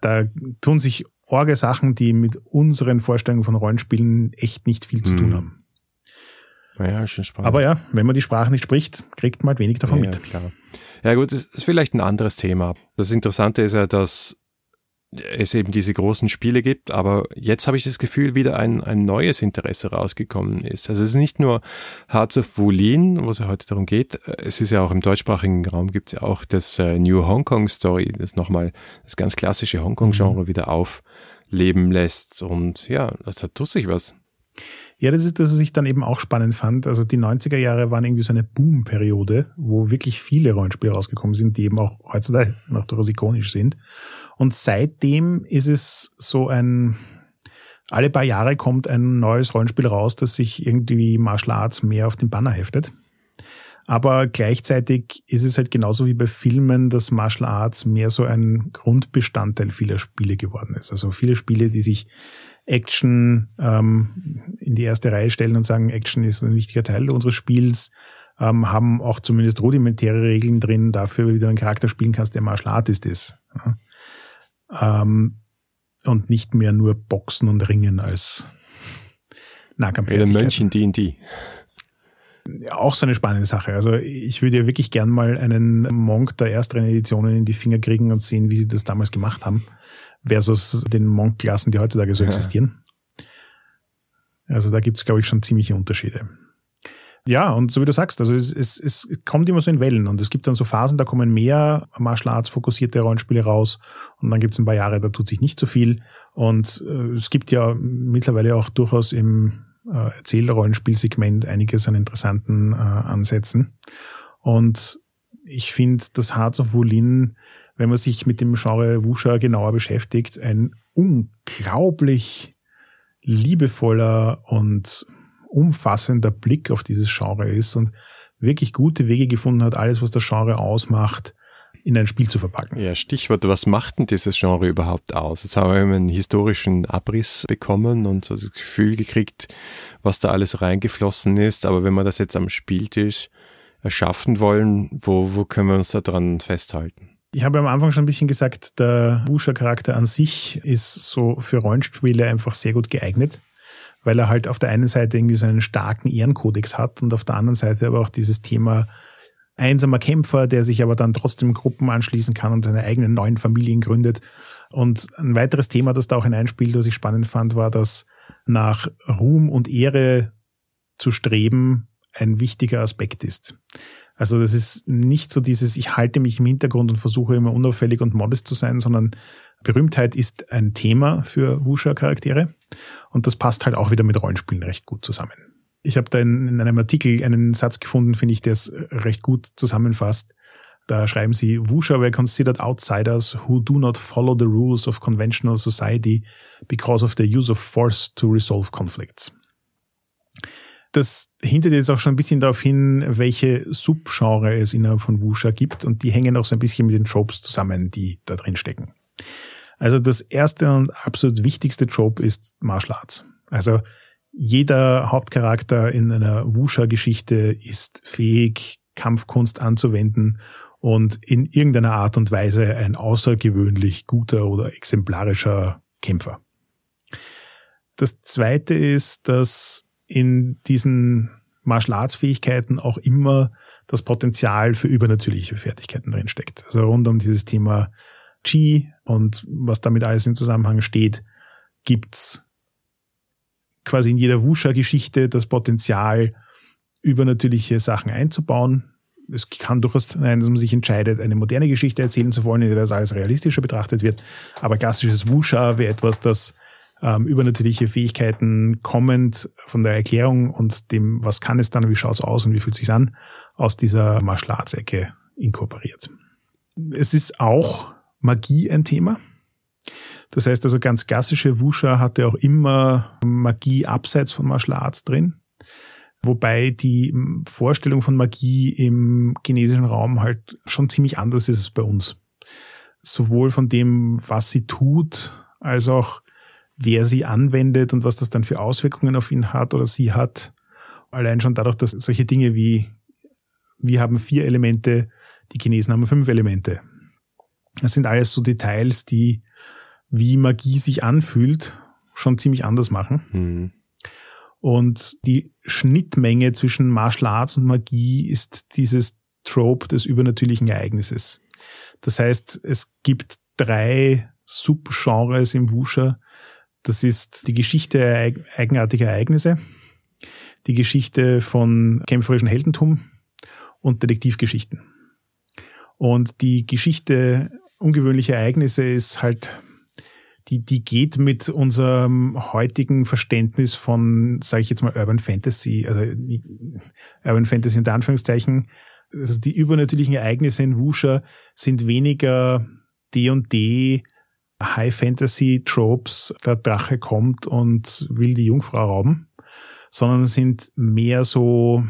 da tun sich orge Sachen, die mit unseren Vorstellungen von Rollenspielen echt nicht viel zu hm. tun haben. Ja, schon spannend. Aber ja, wenn man die Sprache nicht spricht, kriegt man halt wenig davon ja, mit. Klar. Ja gut, das ist vielleicht ein anderes Thema. Das Interessante ist ja, dass es eben diese großen Spiele gibt, aber jetzt habe ich das Gefühl, wieder ein, ein neues Interesse rausgekommen ist. Also es ist nicht nur Hearts of Wulin, wo es ja heute darum geht, es ist ja auch im deutschsprachigen Raum gibt es ja auch das äh, New Hong Kong Story, das nochmal das ganz klassische Hong Kong Genre mhm. wieder aufleben lässt und ja, da tut sich was. Ja, das ist das, was ich dann eben auch spannend fand. Also die 90er Jahre waren irgendwie so eine Boom-Periode, wo wirklich viele Rollenspiele rausgekommen sind, die eben auch heutzutage noch durchaus ikonisch sind. Und seitdem ist es so ein, alle paar Jahre kommt ein neues Rollenspiel raus, das sich irgendwie Martial Arts mehr auf den Banner heftet. Aber gleichzeitig ist es halt genauso wie bei Filmen, dass Martial Arts mehr so ein Grundbestandteil vieler Spiele geworden ist. Also viele Spiele, die sich Action ähm, in die erste Reihe stellen und sagen, Action ist ein wichtiger Teil unseres Spiels, ähm, haben auch zumindest rudimentäre Regeln drin dafür, wie du einen Charakter spielen kannst, der Martial Artist ist. Ja. Ähm, und nicht mehr nur Boxen und Ringen als Nahkampf. Oder Mönch in D&D. Auch so eine spannende Sache. Also ich würde ja wirklich gern mal einen Monk der ersten Editionen in die Finger kriegen und sehen, wie sie das damals gemacht haben, versus den Monk-Klassen, die heutzutage so ja. existieren. Also da gibt's, glaube ich, schon ziemliche Unterschiede. Ja, und so wie du sagst, also es, es, es kommt immer so in Wellen und es gibt dann so Phasen, da kommen mehr Martial Arts fokussierte Rollenspiele raus und dann gibt es ein paar Jahre, da tut sich nicht so viel und äh, es gibt ja mittlerweile auch durchaus im äh, Erzählrollenspielsegment einiges an interessanten äh, Ansätzen und ich finde, das Hearts of Wulin, wenn man sich mit dem Genre Wusha genauer beschäftigt, ein unglaublich liebevoller und umfassender Blick auf dieses Genre ist und wirklich gute Wege gefunden hat, alles, was das Genre ausmacht, in ein Spiel zu verpacken. Ja, Stichwort, was macht denn dieses Genre überhaupt aus? Jetzt haben wir einen historischen Abriss bekommen und so das Gefühl gekriegt, was da alles reingeflossen ist. Aber wenn wir das jetzt am Spieltisch erschaffen wollen, wo, wo können wir uns da dran festhalten? Ich habe am Anfang schon ein bisschen gesagt, der Wusha-Charakter an sich ist so für Rollenspiele einfach sehr gut geeignet weil er halt auf der einen Seite irgendwie so einen starken Ehrenkodex hat und auf der anderen Seite aber auch dieses Thema einsamer Kämpfer, der sich aber dann trotzdem Gruppen anschließen kann und seine eigenen neuen Familien gründet. Und ein weiteres Thema, das da auch hineinspielt, was ich spannend fand, war, dass nach Ruhm und Ehre zu streben ein wichtiger Aspekt ist. Also das ist nicht so dieses, ich halte mich im Hintergrund und versuche immer unauffällig und modest zu sein, sondern Berühmtheit ist ein Thema für Wusha-Charaktere und das passt halt auch wieder mit Rollenspielen recht gut zusammen. Ich habe da in, in einem Artikel einen Satz gefunden, finde ich, der es recht gut zusammenfasst. Da schreiben sie, Wusha were considered outsiders who do not follow the rules of conventional society because of the use of force to resolve conflicts. Das hintet jetzt auch schon ein bisschen darauf hin, welche Subgenre es innerhalb von Wusha gibt und die hängen auch so ein bisschen mit den Tropes zusammen, die da drin stecken. Also das erste und absolut wichtigste Trope ist Martial Arts. Also jeder Hauptcharakter in einer Wusha-Geschichte ist fähig, Kampfkunst anzuwenden und in irgendeiner Art und Weise ein außergewöhnlich guter oder exemplarischer Kämpfer. Das zweite ist, dass in diesen Martial Arts Fähigkeiten auch immer das Potenzial für übernatürliche Fertigkeiten drinsteckt. Also rund um dieses Thema Qi und was damit alles im Zusammenhang steht, gibt's quasi in jeder Wusha-Geschichte das Potenzial, übernatürliche Sachen einzubauen. Es kann durchaus sein, dass man sich entscheidet, eine moderne Geschichte erzählen zu wollen, in der das alles realistischer betrachtet wird. Aber klassisches Wusha wäre etwas, das ähm, übernatürliche Fähigkeiten kommend von der Erklärung und dem, was kann es dann, wie schaut es aus und wie fühlt es sich an, aus dieser Martial Arts Ecke inkorporiert. Es ist auch Magie ein Thema. Das heißt also ganz klassische Wusha hatte auch immer Magie abseits von Martial Arts drin. Wobei die Vorstellung von Magie im chinesischen Raum halt schon ziemlich anders ist als bei uns. Sowohl von dem, was sie tut, als auch wer sie anwendet und was das dann für Auswirkungen auf ihn hat oder sie hat. Allein schon dadurch, dass solche Dinge wie wir haben vier Elemente, die Chinesen haben fünf Elemente. Das sind alles so Details, die wie Magie sich anfühlt, schon ziemlich anders machen. Mhm. Und die Schnittmenge zwischen Martial Arts und Magie ist dieses Trope des übernatürlichen Ereignisses. Das heißt, es gibt drei Subgenres im Wusha. Das ist die Geschichte eigenartiger Ereignisse, die Geschichte von kämpferischem Heldentum und Detektivgeschichten. Und die Geschichte ungewöhnliche Ereignisse ist halt, die, die geht mit unserem heutigen Verständnis von, sage ich jetzt mal, Urban Fantasy, also Urban Fantasy in Anführungszeichen, also die übernatürlichen Ereignisse in Wusha sind weniger D&D High Fantasy Tropes, der Drache kommt und will die Jungfrau rauben, sondern sind mehr so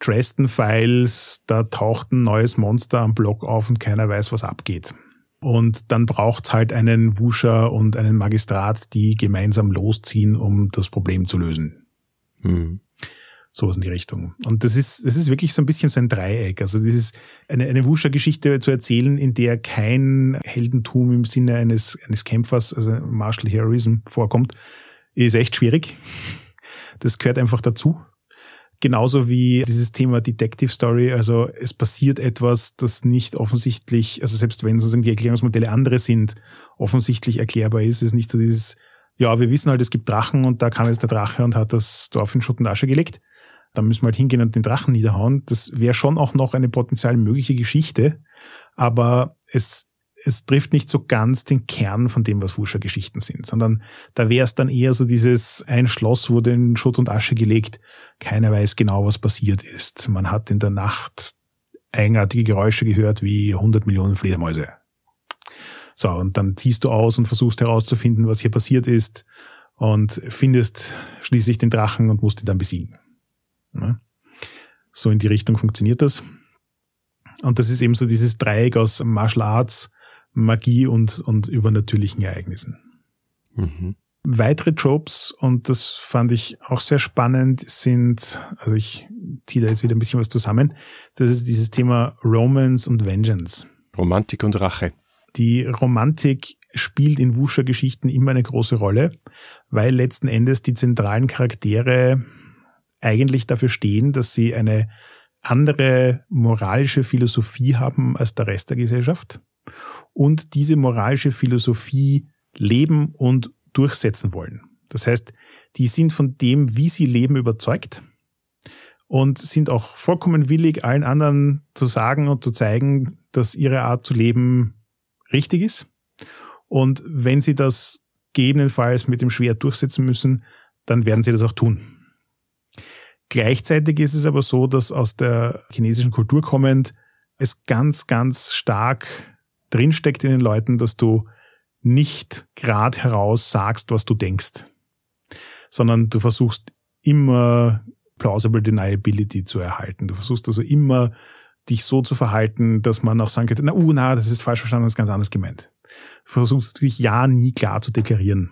Dresden Files, da taucht ein neues Monster am Block auf und keiner weiß, was abgeht. Und dann braucht's halt einen Wuscher und einen Magistrat, die gemeinsam losziehen, um das Problem zu lösen. Mhm. Sowas in die Richtung. Und das ist, das ist wirklich so ein bisschen so ein Dreieck. Also ist eine, eine Wuscher-Geschichte zu erzählen, in der kein Heldentum im Sinne eines, eines Kämpfers, also Martial Heroism vorkommt, ist echt schwierig. Das gehört einfach dazu. Genauso wie dieses Thema Detective Story, also es passiert etwas, das nicht offensichtlich, also selbst wenn sozusagen die Erklärungsmodelle andere sind, offensichtlich erklärbar ist, ist nicht so dieses, ja, wir wissen halt, es gibt Drachen und da kam jetzt der Drache und hat das Dorf in Schutt und Asche gelegt. Da müssen wir halt hingehen und den Drachen niederhauen. Das wäre schon auch noch eine potenziell mögliche Geschichte, aber es es trifft nicht so ganz den Kern von dem, was Wuscher-Geschichten sind, sondern da wäre es dann eher so dieses, ein Schloss wurde in Schutt und Asche gelegt, keiner weiß genau, was passiert ist. Man hat in der Nacht eigenartige Geräusche gehört wie 100 Millionen Fledermäuse. So, und dann ziehst du aus und versuchst herauszufinden, was hier passiert ist und findest schließlich den Drachen und musst ihn dann besiegen. So in die Richtung funktioniert das. Und das ist eben so dieses Dreieck aus Martial Arts, Magie und, und übernatürlichen Ereignissen. Mhm. Weitere Tropes, und das fand ich auch sehr spannend, sind, also ich ziehe da jetzt wieder ein bisschen was zusammen, das ist dieses Thema Romance und Vengeance. Romantik und Rache. Die Romantik spielt in Wuscher-Geschichten immer eine große Rolle, weil letzten Endes die zentralen Charaktere eigentlich dafür stehen, dass sie eine andere moralische Philosophie haben als der Rest der Gesellschaft und diese moralische Philosophie leben und durchsetzen wollen. Das heißt, die sind von dem, wie sie leben, überzeugt und sind auch vollkommen willig, allen anderen zu sagen und zu zeigen, dass ihre Art zu leben richtig ist. Und wenn sie das gegebenenfalls mit dem Schwert durchsetzen müssen, dann werden sie das auch tun. Gleichzeitig ist es aber so, dass aus der chinesischen Kultur kommend es ganz, ganz stark drinsteckt in den Leuten, dass du nicht gerade heraus sagst, was du denkst, sondern du versuchst immer plausible deniability zu erhalten. Du versuchst also immer dich so zu verhalten, dass man auch sagen könnte, na, uh, na, das ist falsch verstanden, das ist ganz anders gemeint. Du versuchst dich ja nie klar zu deklarieren.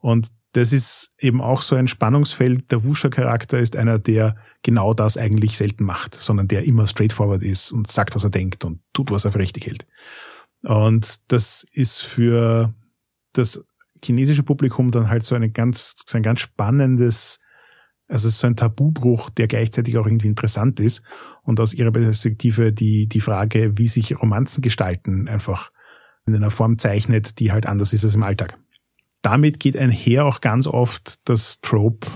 Und das ist eben auch so ein Spannungsfeld. Der Wuscher-Charakter ist einer, der genau das eigentlich selten macht, sondern der immer straightforward ist und sagt, was er denkt und tut, was er für richtig hält. Und das ist für das chinesische Publikum dann halt so, eine ganz, so ein ganz spannendes, also so ein Tabubruch, der gleichzeitig auch irgendwie interessant ist und aus ihrer Perspektive die, die Frage, wie sich Romanzen gestalten, einfach in einer Form zeichnet, die halt anders ist als im Alltag. Damit geht einher auch ganz oft das Trope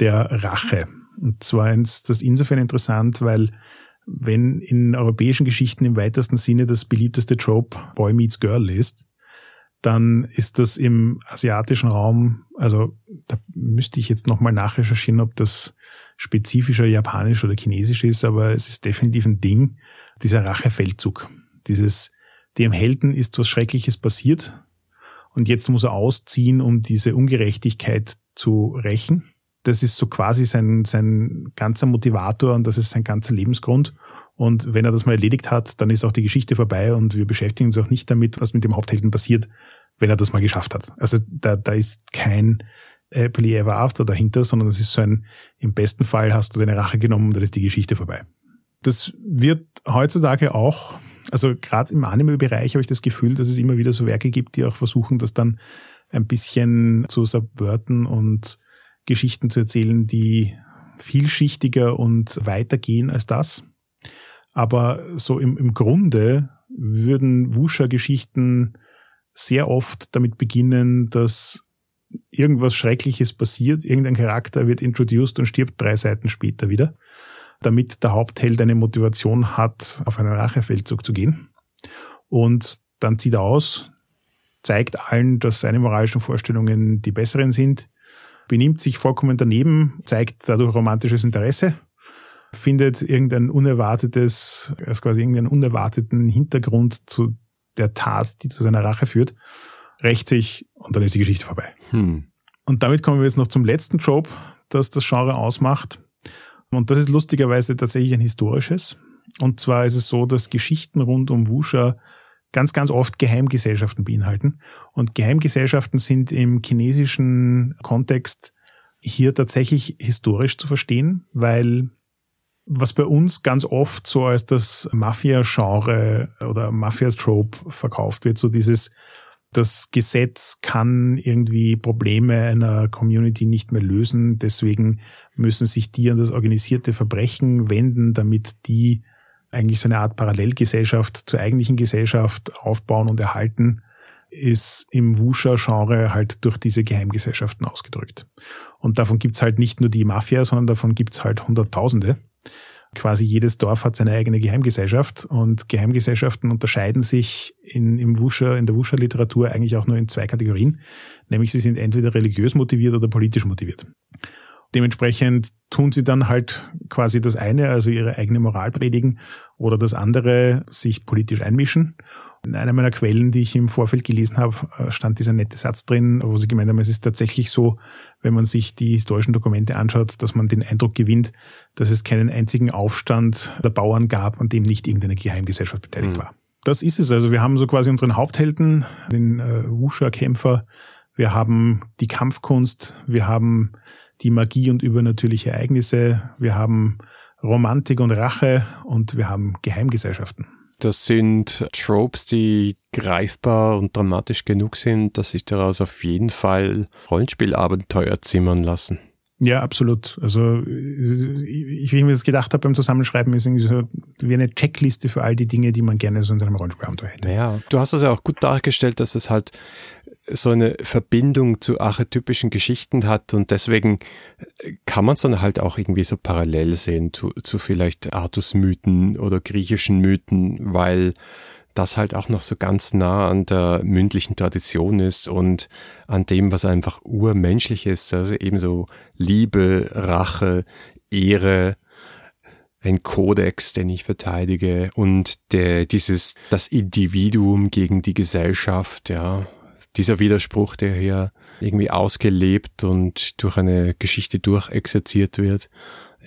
der Rache. Und zwar ist das insofern interessant, weil wenn in europäischen Geschichten im weitesten Sinne das beliebteste Trope Boy meets Girl ist, dann ist das im asiatischen Raum, also da müsste ich jetzt nochmal nachrecherchieren, ob das spezifischer japanisch oder chinesisch ist, aber es ist definitiv ein Ding, dieser Rachefeldzug. Dieses, dem Helden ist was Schreckliches passiert und jetzt muss er ausziehen, um diese Ungerechtigkeit zu rächen das ist so quasi sein, sein ganzer Motivator und das ist sein ganzer Lebensgrund. Und wenn er das mal erledigt hat, dann ist auch die Geschichte vorbei und wir beschäftigen uns auch nicht damit, was mit dem Haupthelden passiert, wenn er das mal geschafft hat. Also da, da ist kein Happily Ever After dahinter, sondern das ist so ein, im besten Fall hast du deine Rache genommen, dann ist die Geschichte vorbei. Das wird heutzutage auch, also gerade im Anime-Bereich habe ich das Gefühl, dass es immer wieder so Werke gibt, die auch versuchen, das dann ein bisschen zu subverten und Geschichten zu erzählen, die vielschichtiger und weitergehen als das. Aber so im, im Grunde würden Wuscher-Geschichten sehr oft damit beginnen, dass irgendwas Schreckliches passiert, irgendein Charakter wird introduced und stirbt drei Seiten später wieder, damit der Hauptheld eine Motivation hat, auf einen Rachefeldzug zu gehen. Und dann zieht er aus, zeigt allen, dass seine moralischen Vorstellungen die besseren sind, benimmt sich vollkommen daneben, zeigt dadurch romantisches Interesse, findet irgendein unerwartetes, also quasi irgendeinen unerwarteten Hintergrund zu der Tat, die zu seiner Rache führt, rächt sich und dann ist die Geschichte vorbei. Hm. Und damit kommen wir jetzt noch zum letzten Trope, das das Genre ausmacht. Und das ist lustigerweise tatsächlich ein historisches. Und zwar ist es so, dass Geschichten rund um Wuxia ganz, ganz oft Geheimgesellschaften beinhalten. Und Geheimgesellschaften sind im chinesischen Kontext hier tatsächlich historisch zu verstehen, weil was bei uns ganz oft so als das Mafia-Genre oder Mafia-Trope verkauft wird, so dieses, das Gesetz kann irgendwie Probleme einer Community nicht mehr lösen, deswegen müssen sich die an das organisierte Verbrechen wenden, damit die eigentlich so eine Art Parallelgesellschaft zur eigentlichen Gesellschaft aufbauen und erhalten, ist im Wusha-Genre halt durch diese Geheimgesellschaften ausgedrückt. Und davon gibt's halt nicht nur die Mafia, sondern davon gibt's halt Hunderttausende. Quasi jedes Dorf hat seine eigene Geheimgesellschaft und Geheimgesellschaften unterscheiden sich in, im Wusha, in der Wusha-Literatur eigentlich auch nur in zwei Kategorien, nämlich sie sind entweder religiös motiviert oder politisch motiviert. Dementsprechend tun sie dann halt quasi das eine, also ihre eigene Moral predigen, oder das andere, sich politisch einmischen. In einer meiner Quellen, die ich im Vorfeld gelesen habe, äh, stand dieser nette Satz drin, wo sie gemeint haben, es ist tatsächlich so, wenn man sich die historischen Dokumente anschaut, dass man den Eindruck gewinnt, dass es keinen einzigen Aufstand der Bauern gab, an dem nicht irgendeine Geheimgesellschaft beteiligt mhm. war. Das ist es. Also wir haben so quasi unseren Haupthelden, den äh, Wusha-Kämpfer, wir haben die Kampfkunst, wir haben die Magie und übernatürliche Ereignisse, wir haben Romantik und Rache und wir haben Geheimgesellschaften. Das sind Tropes, die greifbar und dramatisch genug sind, dass sich daraus auf jeden Fall Rollenspielabenteuer zimmern lassen. Ja, absolut. Also ich, wie ich mir das gedacht habe beim Zusammenschreiben, ist irgendwie so wie eine Checkliste für all die Dinge, die man gerne so in seinem Rollenspielabenteuer hätte. Naja, du hast das ja auch gut dargestellt, dass es halt so eine Verbindung zu archetypischen Geschichten hat und deswegen kann man es dann halt auch irgendwie so parallel sehen zu, zu vielleicht Artus-Mythen oder griechischen Mythen, weil das halt auch noch so ganz nah an der mündlichen Tradition ist und an dem, was einfach urmenschlich ist, also eben so Liebe, Rache, Ehre, ein Kodex, den ich verteidige und der, dieses, das Individuum gegen die Gesellschaft, ja, dieser Widerspruch, der hier irgendwie ausgelebt und durch eine Geschichte durchexerziert wird.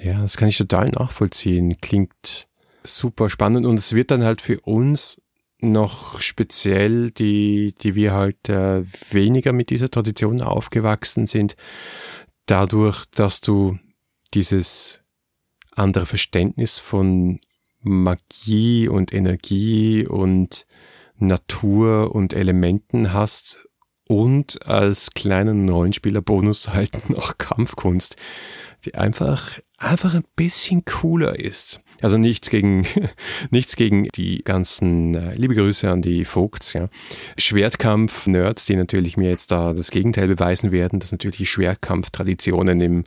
Ja, das kann ich total nachvollziehen. Klingt super spannend und es wird dann halt für uns noch speziell, die, die wir halt äh, weniger mit dieser Tradition aufgewachsen sind, dadurch, dass du dieses andere Verständnis von Magie und Energie und Natur und Elementen hast und als kleinen Rollenspielerbonus halt noch [LAUGHS] Kampfkunst, die einfach, einfach ein bisschen cooler ist. Also nichts gegen, [LAUGHS] nichts gegen die ganzen, äh, liebe Grüße an die Vogts, ja. Schwertkampf-Nerds, die natürlich mir jetzt da das Gegenteil beweisen werden, dass natürlich die Schwertkampftraditionen im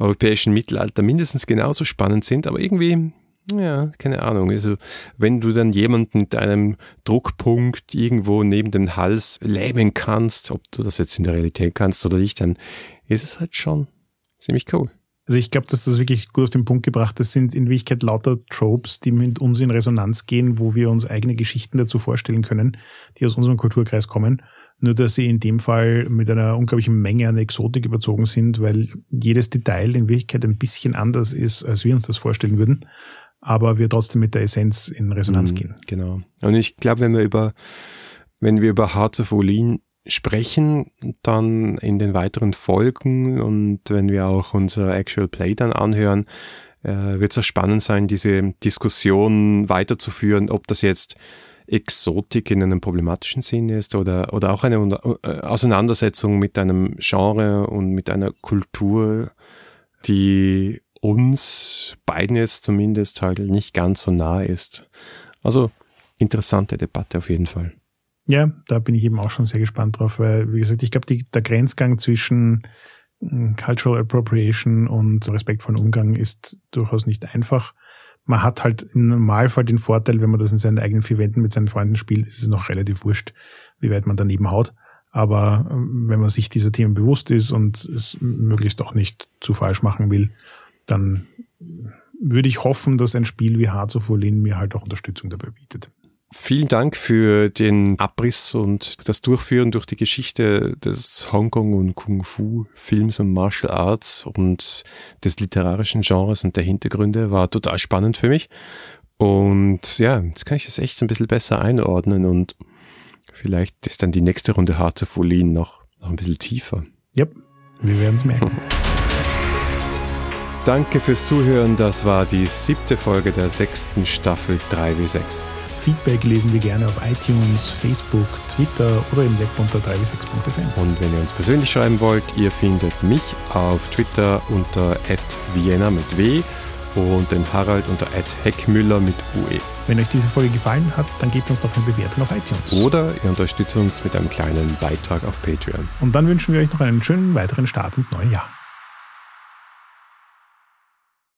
europäischen Mittelalter mindestens genauso spannend sind, aber irgendwie, ja, keine Ahnung. Also, wenn du dann jemanden mit einem Druckpunkt irgendwo neben dem Hals lähmen kannst, ob du das jetzt in der Realität kannst oder nicht, dann ist es halt schon ziemlich cool. Also ich glaube, dass das wirklich gut auf den Punkt gebracht ist. Das sind in Wirklichkeit lauter Tropes, die mit uns in Resonanz gehen, wo wir uns eigene Geschichten dazu vorstellen können, die aus unserem Kulturkreis kommen. Nur, dass sie in dem Fall mit einer unglaublichen Menge an Exotik überzogen sind, weil jedes Detail in Wirklichkeit ein bisschen anders ist, als wir uns das vorstellen würden. Aber wir trotzdem mit der Essenz in Resonanz mhm, gehen. Genau. Und ich glaube, wenn wir über, wenn wir über Hearts of Olin sprechen dann in den weiteren Folgen und wenn wir auch unser Actual Play dann anhören, äh, wird es auch spannend sein, diese Diskussion weiterzuführen, ob das jetzt Exotik in einem problematischen Sinn ist oder, oder auch eine äh, Auseinandersetzung mit einem Genre und mit einer Kultur, die uns beiden jetzt zumindest halt nicht ganz so nah ist. Also interessante Debatte auf jeden Fall. Ja, da bin ich eben auch schon sehr gespannt drauf, weil, wie gesagt, ich glaube, der Grenzgang zwischen hm, Cultural Appropriation und respektvollen Umgang ist durchaus nicht einfach. Man hat halt im Normalfall den Vorteil, wenn man das in seinen eigenen vier Wänden mit seinen Freunden spielt, ist es noch relativ wurscht, wie weit man daneben haut. Aber ähm, wenn man sich dieser Themen bewusst ist und es möglichst auch nicht zu falsch machen will, dann würde ich hoffen, dass ein Spiel wie Hearts of Olin mir halt auch Unterstützung dabei bietet. Vielen Dank für den Abriss und das Durchführen durch die Geschichte des Hongkong- und Kung-Fu-Films und Martial Arts und des literarischen Genres und der Hintergründe war total spannend für mich. Und ja, jetzt kann ich das echt ein bisschen besser einordnen und vielleicht ist dann die nächste Runde Hearts of Wolin noch, noch ein bisschen tiefer. Yep, wir werden es merken. [LAUGHS] Danke fürs Zuhören. Das war die siebte Folge der sechsten Staffel 3W6. Feedback lesen wir gerne auf iTunes, Facebook, Twitter oder im Web unter 3w6.fm. Und wenn ihr uns persönlich schreiben wollt, ihr findet mich auf Twitter unter @vienna mit W und den Harald unter @heckmüller mit UE. Wenn euch diese Folge gefallen hat, dann gebt uns doch eine Bewertung auf iTunes. Oder ihr unterstützt uns mit einem kleinen Beitrag auf Patreon. Und dann wünschen wir euch noch einen schönen weiteren Start ins neue Jahr.